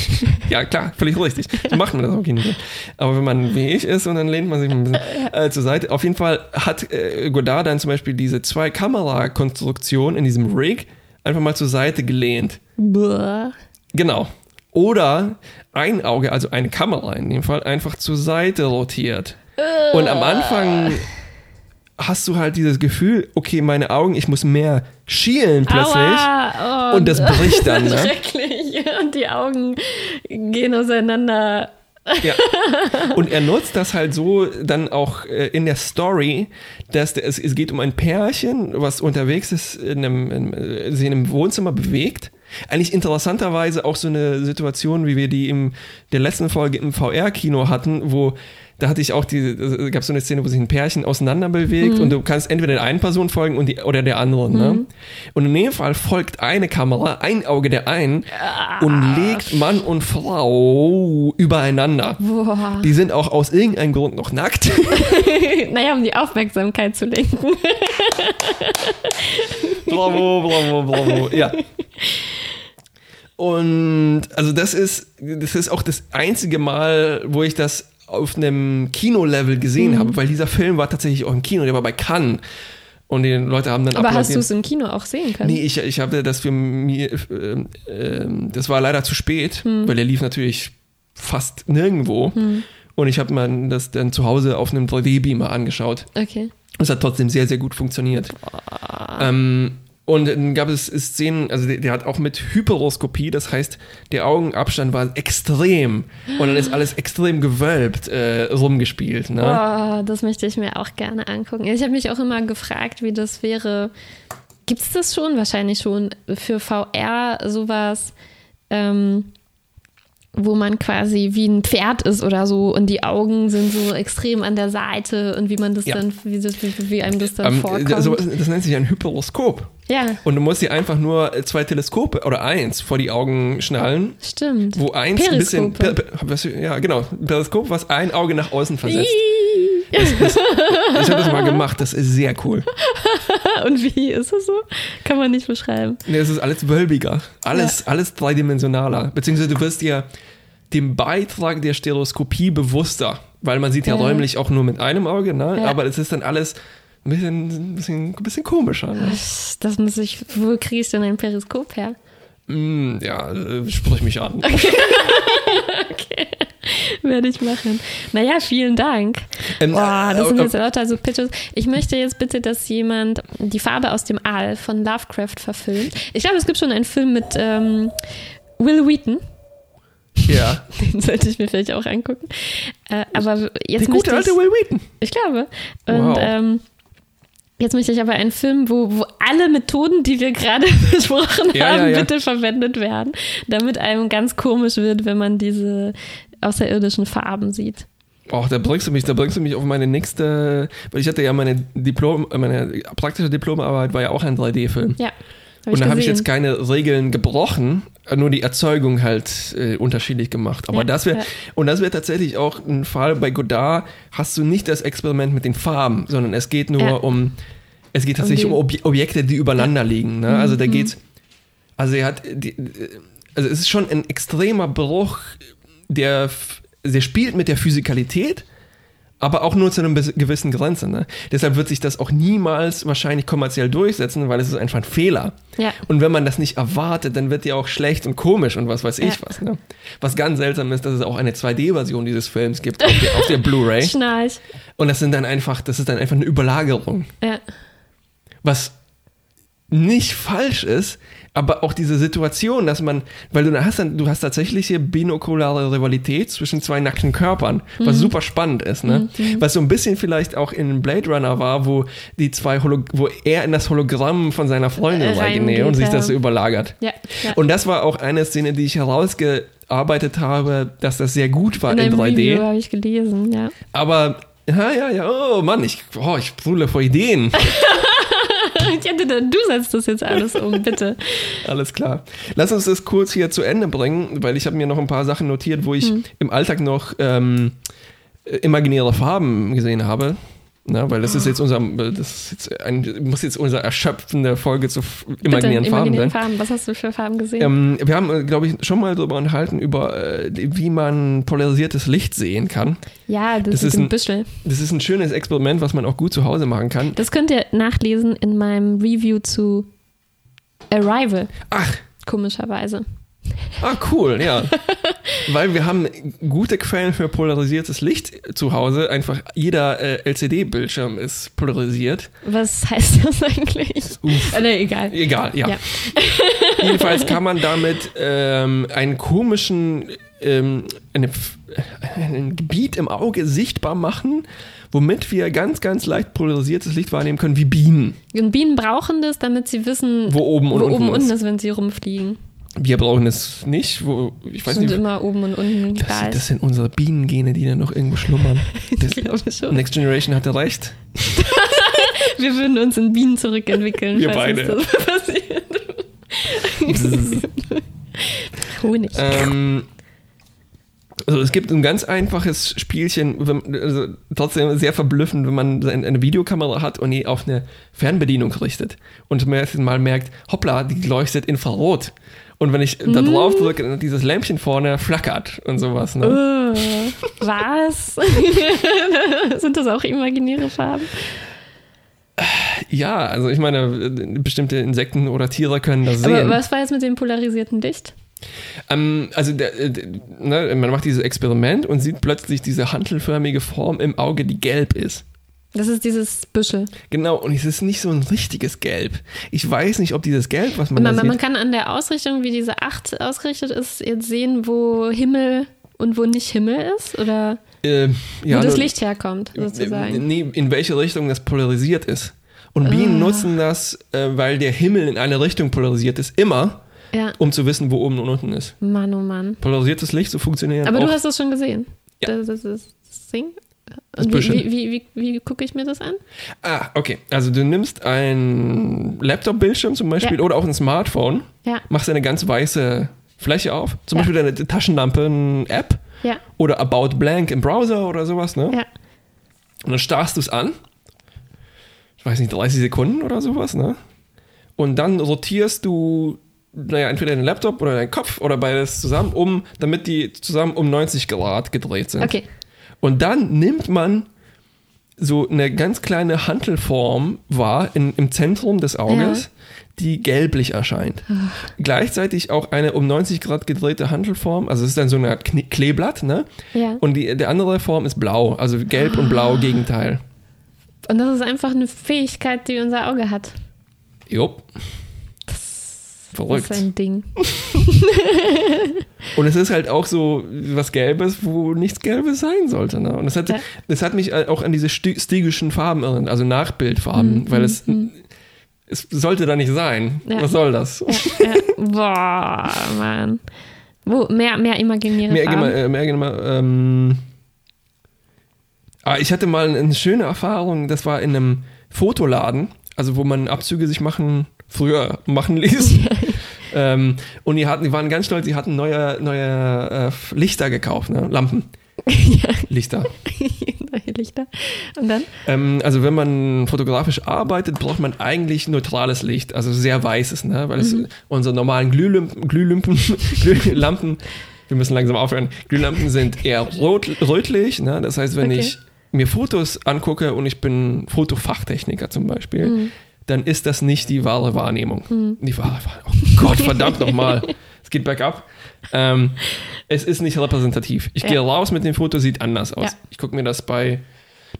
[LAUGHS] ja, klar, völlig richtig. So macht man das auch nicht. Aber wenn man wie ich ist und dann lehnt man sich ein bisschen äh, zur Seite. Auf jeden Fall hat äh, Godard dann zum Beispiel diese zwei Kamerakonstruktionen in diesem Rig einfach mal zur Seite gelehnt. Buh. Genau. Oder ein Auge, also eine Kamera in dem Fall, einfach zur Seite rotiert. Und am Anfang hast du halt dieses Gefühl, okay, meine Augen, ich muss mehr schielen plötzlich. Aua, oh, Und das [LAUGHS] bricht dann, ne? Schrecklich. Und die Augen gehen auseinander. Ja. Und er nutzt das halt so dann auch äh, in der Story, dass es, es geht um ein Pärchen, was unterwegs ist, in einem, in, äh, sich in einem Wohnzimmer bewegt. Eigentlich interessanterweise auch so eine Situation, wie wir die in der letzten Folge im VR-Kino hatten, wo da hatte ich auch die, äh, gab so eine Szene, wo sich ein Pärchen auseinander bewegt und du kannst entweder der einen Person folgen und die, oder der anderen. Ne? Und in dem Fall folgt eine Kamera, ein Auge der einen und legt Mann und Frau übereinander. Boah. Die sind auch aus irgendeinem Grund noch nackt. [LAUGHS] Naja, um die Aufmerksamkeit zu lenken. bravo, bravo, bravo. Ja. Und also das ist, das ist auch das einzige Mal, wo ich das auf einem Kino-Level gesehen Mhm. habe, weil dieser Film war tatsächlich auch im Kino, der war bei Cannes. Und die Leute haben dann Aber hast du es im Kino auch sehen können? Nee, ich, ich habe das für mir, ähm, ähm, das war leider zu spät, Hm. weil der lief natürlich fast nirgendwo. Und ich habe mir das dann zu Hause auf einem 3D-Beamer angeschaut. Okay. Es hat trotzdem sehr, sehr gut funktioniert. Ähm, und dann gab es Szenen, also der, der hat auch mit Hyperoskopie, das heißt, der Augenabstand war extrem und dann ist alles extrem gewölbt äh, rumgespielt. Ne? Boah, das möchte ich mir auch gerne angucken. Ich habe mich auch immer gefragt, wie das wäre. Gibt es das schon? Wahrscheinlich schon für VR sowas. Ähm, wo man quasi wie ein Pferd ist oder so und die Augen sind so extrem an der Seite und wie man das Ja. dann, wie, das, wie, einem das dann Ähm, vorkommt. das, das nennt sich ein Hyperoskop. ja, Und du musst dir einfach nur zwei Teleskope oder eins vor die Augen schnallen, stimmt. wo eins ein bisschen. Periskope. Per, per, was, ja, genau. Ein Periskop, was ein Auge nach außen versetzt. Ich habe das mal gemacht, das ist sehr cool. [LAUGHS] Und wie ist es so? Kann man nicht beschreiben. Nee, es ist alles wölbiger, alles, alles dreidimensionaler. Beziehungsweise du wirst dir dem Beitrag der Stereoskopie bewusster, weil man sieht ja, Ja. räumlich auch nur mit einem Auge, ne? Ja. aber es ist dann alles ein bisschen, ein bisschen, ein bisschen komischer. Ne? Das muss ich, wo kriege ich denn ein Periskop her? Mm, ja, äh, sprich mich an. [LAUGHS] [LAUGHS] [LAUGHS] Werde ich machen. Naja, vielen Dank. Ähm, Boah, äh, das sind jetzt lauter so Pitches. Ich möchte jetzt bitte, dass jemand die Farbe aus dem All von Lovecraft verfilmt. Ich glaube, es gibt schon einen Film mit ähm, Will Wheaton. Ja, [LAUGHS] Den sollte ich mir vielleicht auch angucken. Äh, aber jetzt möchte gute ich, alte Will Wheaton. ich glaube. Und Wow. ähm, jetzt möchte ich aber einen Film, wo, wo alle Methoden, die wir gerade [LAUGHS] besprochen Ja, haben, ja, ja. bitte verwendet werden, damit einem ganz komisch wird, wenn man diese außerirdischen Farben sieht. Och, da bringst du mich, da bringst du mich auf meine nächste, weil ich hatte ja meine Diplom, meine praktische Diplomarbeit war ja auch ein 3D-Film. Ja. Und da habe ich jetzt keine Regeln gebrochen, nur die Erzeugung halt äh, unterschiedlich gemacht. Aber Ja, das wäre, ja. und das wäre tatsächlich auch ein Fall bei Godard, hast du nicht das Experiment mit den Farben, sondern es geht nur Ja. um, es geht tatsächlich die- um, Ob Objekte, die übereinander liegen. Ne? Also da geht's, also er hat, die, also es ist schon ein extremer Bruch, der, der spielt mit der Physikalität, aber auch nur zu einer gewissen Grenze. Ne? Deshalb wird sich das auch niemals wahrscheinlich kommerziell durchsetzen, weil es ist einfach ein Fehler. Ja. Und wenn man das nicht erwartet, dann wird die auch schlecht und komisch und was weiß ich Ja. was. Ne? Was ganz seltsam ist, dass es auch eine 2D-Version dieses Films gibt [LAUGHS] auf der, auf der Blu-ray. Schnarch. Und das sind dann einfach, das ist dann einfach eine Überlagerung. Ja. Was nicht falsch ist, aber auch diese Situation, dass man, weil du hast dann, du hast tatsächlich hier binokulare Rivalität zwischen zwei nackten Körpern, Mhm. was super spannend ist, ne? Was so ein bisschen vielleicht auch in Blade Runner war, wo die zwei Holo wo er in das Hologramm von seiner Freundin Äh, reingeht und sich das so überlagert. Ja, ja. Und das war auch eine Szene, die ich herausgearbeitet habe, dass das sehr gut war In in, einem 3D. Review habe ich gelesen, ja. Aber ja, ja, ja, oh Mann, ich, oh, ich sprudle vor Ideen. [LAUGHS] ja du, du setzt das jetzt alles um, bitte. [LAUGHS] Alles klar. Lass uns das kurz hier zu Ende bringen, weil ich habe mir noch ein paar Sachen notiert, wo ich Hm. im Alltag noch ähm, äh, imaginäre Farben gesehen habe. Na, weil das ist jetzt unser, das ist jetzt ein, muss jetzt unsere erschöpfende Folge zu imaginären bitte, Farben imaginären sein. Farben. Was hast du für Farben gesehen? Ähm, wir haben, glaube ich, schon mal darüber unterhalten, über äh, wie man polarisiertes Licht sehen kann. ja, das, das ist ein- Büschel. Das ist ein schönes Experiment, was man auch gut zu Hause machen kann. Das könnt ihr nachlesen in meinem Review zu Arrival, Ach, komischerweise. Ah, cool, ja. [LAUGHS] Weil wir haben gute Quellen für polarisiertes Licht zu Hause. Einfach jeder äh, LCD-Bildschirm ist polarisiert. Was heißt das eigentlich? Uff. Äh, nee, egal. Egal, ja. Ja. [LAUGHS] Jedenfalls kann man damit ähm, einen komischen, ähm, eine, ein Gebiet im Auge sichtbar machen, womit wir ganz, ganz leicht polarisiertes Licht wahrnehmen können, wie Bienen. Und Bienen brauchen das, damit sie wissen, Wo oben und wo unten oben ist. unten ist, wenn sie rumfliegen. Wir brauchen es nicht. Wo, ich weiß sind nicht. immer oben und unten Das, gleich. das sind unsere Bienengene, die da noch irgendwo schlummern. [LAUGHS] Das, ich glaube schon. Next Generation hatte recht. [LAUGHS] Wir würden uns in Bienen zurückentwickeln. Wir beide. uns Das [LAUGHS] passiert. Honig. Ähm, also es gibt ein ganz einfaches Spielchen, wenn, also trotzdem sehr verblüffend, wenn man ein- eine Videokamera hat und die auf eine Fernbedienung richtet und zum ersten Mal merkt, hoppla, die leuchtet infrarot. Und wenn ich da drauf drücke, dann dieses Lämpchen vorne flackert und sowas. Ne? Oh, was? [LAUGHS] Sind das auch imaginäre Farben? Ja, also ich meine, bestimmte Insekten oder Tiere können das Aber sehen. was war jetzt mit dem polarisierten Licht? Ähm, also der, äh, der, ne, man macht dieses Experiment und sieht plötzlich diese hantelförmige Form im Auge, die gelb ist. Das ist dieses Büschel. Genau, und es ist nicht so ein richtiges Gelb. Ich weiß nicht, ob dieses Gelb, was man Man, man kann an der Ausrichtung, wie diese Acht ausgerichtet ist, jetzt sehen, wo Himmel und wo nicht Himmel ist? Oder äh, ja, wo das nur- Licht herkommt, äh, sozusagen. Nee, in welche Richtung das polarisiert ist. Und Bienen Ah. nutzen das, äh, weil der Himmel in eine Richtung polarisiert ist, immer. Ja. um zu wissen, wo oben und unten ist. Mann, oh Mann. Polarisiertes Licht, so funktioniert Aber auch. du hast das schon gesehen. Ja. Das, das, das Ding. Und wie, wie, wie, wie, wie gucke ich mir das an? Ah, okay. Also du nimmst ein Laptop-Bildschirm zum Beispiel Ja. oder auch ein Smartphone, Ja. machst eine ganz weiße Fläche auf, zum. Beispiel deine Taschenlampen-App Ja. oder About Blank im Browser oder sowas, ne? Ja. Und dann starrst du es an. Ich weiß nicht, 30 Sekunden oder sowas, ne? Und dann rotierst du, naja, entweder den Laptop oder deinen Kopf oder beides zusammen, um, damit die zusammen um 90 Grad gedreht sind. Okay. Und dann nimmt man so eine ganz kleine Hantelform wahr in, im Zentrum des Auges, die gelblich erscheint. Gleichzeitig auch eine um 90 Grad gedrehte Hantelform, also es ist dann so eine Art Kne Kleeblatt, ne? Ja. Und die, der andere Form ist blau, also gelb und blau Gegenteil. Und das ist einfach eine Fähigkeit, die unser Auge hat. Jupp. Das Verrückt. ist ein Ding. [LAUGHS] Und es ist halt auch so was Gelbes, wo nichts Gelbes sein sollte. Ne? Und das hat, Ja. das hat mich auch an diese sti- stigischen Farben erinnert, also Nachbildfarben, weil es, es sollte da nicht sein. Mhm, Ja. Was soll das? Ja. Boah, Mann. Wo, mehr, mehr imaginäre Mehr, Farben. mehr, mehr, mehr, ähm, ah, ich hatte mal eine schöne Erfahrung, das war in einem Fotoladen, also wo man Abzüge sich machen, früher machen ließ. [LAUGHS] ähm, und die, hatten, die waren ganz stolz, die hatten neue, neue äh, Lichter gekauft, ne? Lampen. [LAUGHS] Lichter. [LAUGHS] Neue Lichter. Und dann? Ähm, also wenn man fotografisch arbeitet, braucht man eigentlich neutrales Licht, also sehr weißes, ne? weil es unsere normalen Glühlampen, Glühlampen, [LAUGHS] Glühlampen, wir müssen langsam aufhören, Glühlampen sind eher rot, rötlich, ne? das heißt, wenn Okay. ich mir Fotos angucke und ich bin Fotofachtechniker zum Beispiel, dann ist das nicht die wahre Wahrnehmung. Die wahre Wahrnehmung. Oh Gott, verdammt nochmal. Es geht bergab. Ähm, es ist nicht repräsentativ. Ich Ja. gehe raus mit dem Foto, sieht anders aus. Ja. Ich gucke mir das bei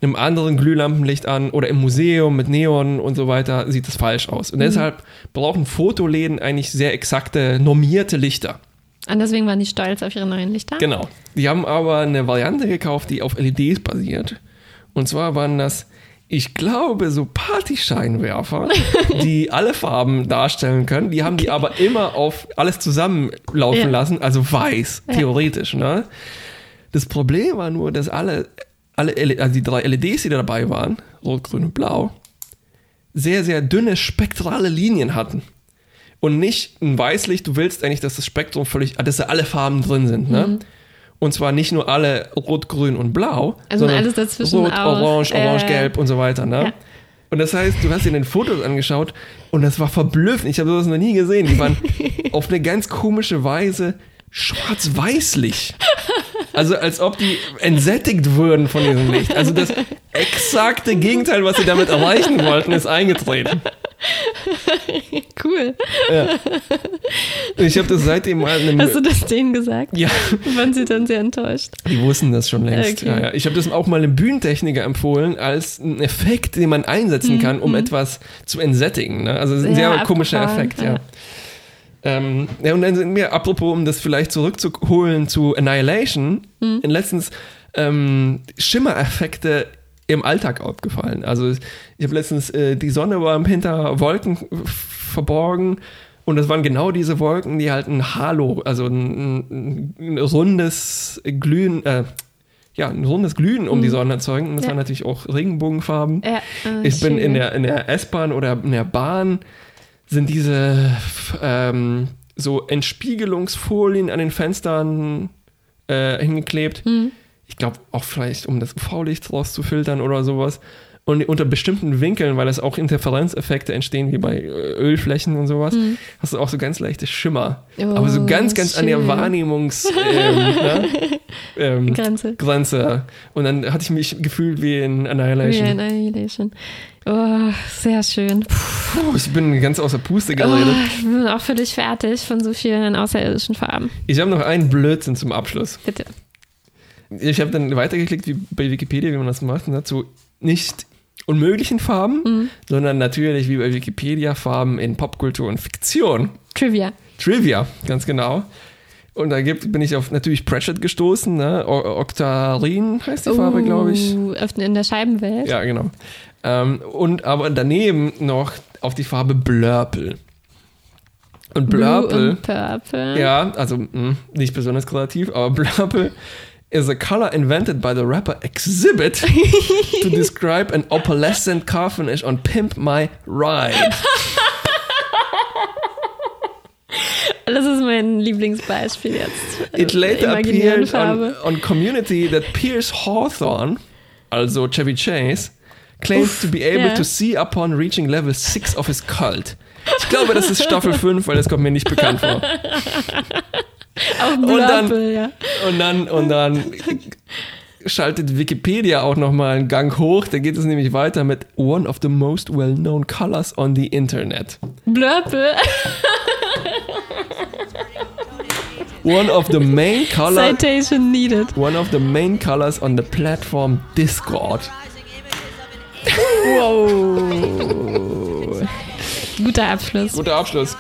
einem anderen Glühlampenlicht an oder im Museum mit Neon und so weiter, sieht das falsch aus. Mhm. Und deshalb brauchen Fotoläden eigentlich sehr exakte, normierte Lichter. Und deswegen waren die stolz auf ihre neuen Lichter. Genau. Die haben aber eine Variante gekauft, die auf LEDs basiert. Und zwar waren das, ich glaube, so Partyscheinwerfer, die [LAUGHS] alle Farben darstellen können. Die haben die aber immer auf alles zusammenlaufen Ja. lassen, also weiß, Ja. theoretisch. Ne? Das Problem war nur, dass alle, alle also die drei LEDs, die da dabei waren, rot, grün und blau, sehr, sehr dünne spektrale Linien hatten. Und nicht ein Weißlicht, du willst eigentlich, dass das Spektrum völlig, dass da alle Farben drin sind, ne? Und zwar nicht nur alle rot, grün und blau. Also sondern alles dazwischen rot, auch. orange, orange, Äh, gelb und so weiter, ne? ja. Und das heißt, du hast dir den Fotos angeschaut und das war verblüffend. Ich habe sowas noch nie gesehen. Die waren [LAUGHS] auf eine ganz komische Weise schwarz-weißlich. Also als ob die entsättigt würden von diesem Licht. Also das exakte Gegenteil, was sie damit erreichen wollten, ist eingetreten. [LAUGHS] Cool. Und ich habe das seitdem mal einem, Hast du das denen gesagt? ja, Waren sie dann sehr enttäuscht? die wussten das schon längst. Okay. Ja, ja. Ich habe das auch mal einem Bühnentechniker empfohlen als einen Effekt, den man einsetzen kann, um etwas zu entsättigen. Ne? Also ein Mhm, Ja, sehr komischer abgefahren, Effekt, ja. ja. Ähm, ja, und dann sind mir, apropos, um das vielleicht zurückzuholen zu Annihilation, Mhm. letztens ähm, Schimmereffekte im Alltag aufgefallen. Also ich habe letztens, äh, die Sonne war hinter Wolken verborgen und das waren genau diese Wolken, die halt ein Halo, also ein, ein, ein rundes Glühen, äh, ja, ein rundes Glühen um die Sonne erzeugen. Und das Mhm. Ja. waren natürlich auch Regenbogenfarben. Ja, äh, Ich bin in der, in der S-Bahn oder in der Bahn sind diese ähm, so Entspiegelungsfolien an den Fenstern äh, hingeklebt. Mhm. Ich glaube auch vielleicht, um das UV-Licht rauszufiltern oder sowas. Und unter bestimmten Winkeln, weil es auch Interferenzeffekte entstehen, wie bei äh, Ölflächen und sowas, hast du auch so ganz leichte Schimmer. Mhm. Oh, Aber so ganz, ganz an der schön. Wahrnehmungs... [LAUGHS] Ähm, ne? ähm, Grenze. Grenze. Und dann hatte ich mich gefühlt wie in Annihilation. Ja, Annihilation. Oh, sehr schön. Puh, ich bin ganz außer Puste oh, geredet. ich bin auch völlig fertig von so vielen außerirdischen Farben. Ich habe noch einen Blödsinn zum Abschluss. Bitte. Ich habe dann weitergeklickt, wie bei Wikipedia, wie man das macht, ne, zu nicht unmöglichen Farben, Mhm. sondern natürlich wie bei Wikipedia Farben in Popkultur und Fiktion. Trivia. Trivia, ganz genau. Und da gibt, bin ich auf natürlich Pratchett gestoßen, ne? O Octarin heißt die Farbe, glaube ich. Oh, öffnen in der Scheibenwelt. Ja, genau. Ähm, und aber daneben noch auf die Farbe Blurple. Und Blue Blurple, und Purple. ja, also mh, nicht besonders kreativ, aber [LAUGHS] Blurple is a color invented by the rapper Exhibit to [LAUGHS] describe an opalescent car finish on Pimp My Ride. [LAUGHS] Das ist mein Lieblingsbeispiel jetzt. It later Imaginären appeared on, on Community that Pierce Hawthorne, also Chevy Chase, claims to be able ja. to see upon reaching level 6 of his cult. Ich glaube, das ist Staffel [LAUGHS] 5, weil das kommt mir nicht bekannt vor. Auch dann- Blurple, ja. Und dann, und dann [LAUGHS] schaltet Wikipedia auch nochmal einen Gang hoch. Da geht es nämlich weiter mit One of the most well-known colors on the Internet. Blurple. One of the main colors. Citation needed. One of the main colors on the platform Discord. Wow. Guter Abschluss. Guter Abschluss.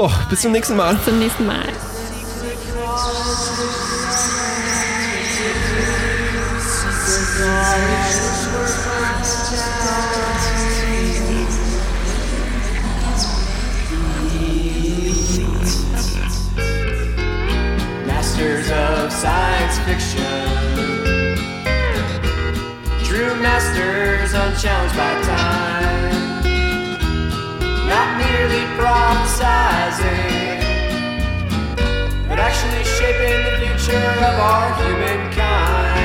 Oh, bis zum nächsten Mal. Bis Zum nächsten Mal. Masters of science fiction. True masters unchallenged by time. Not merely prophesizing, but actually shaping the future of our humankind.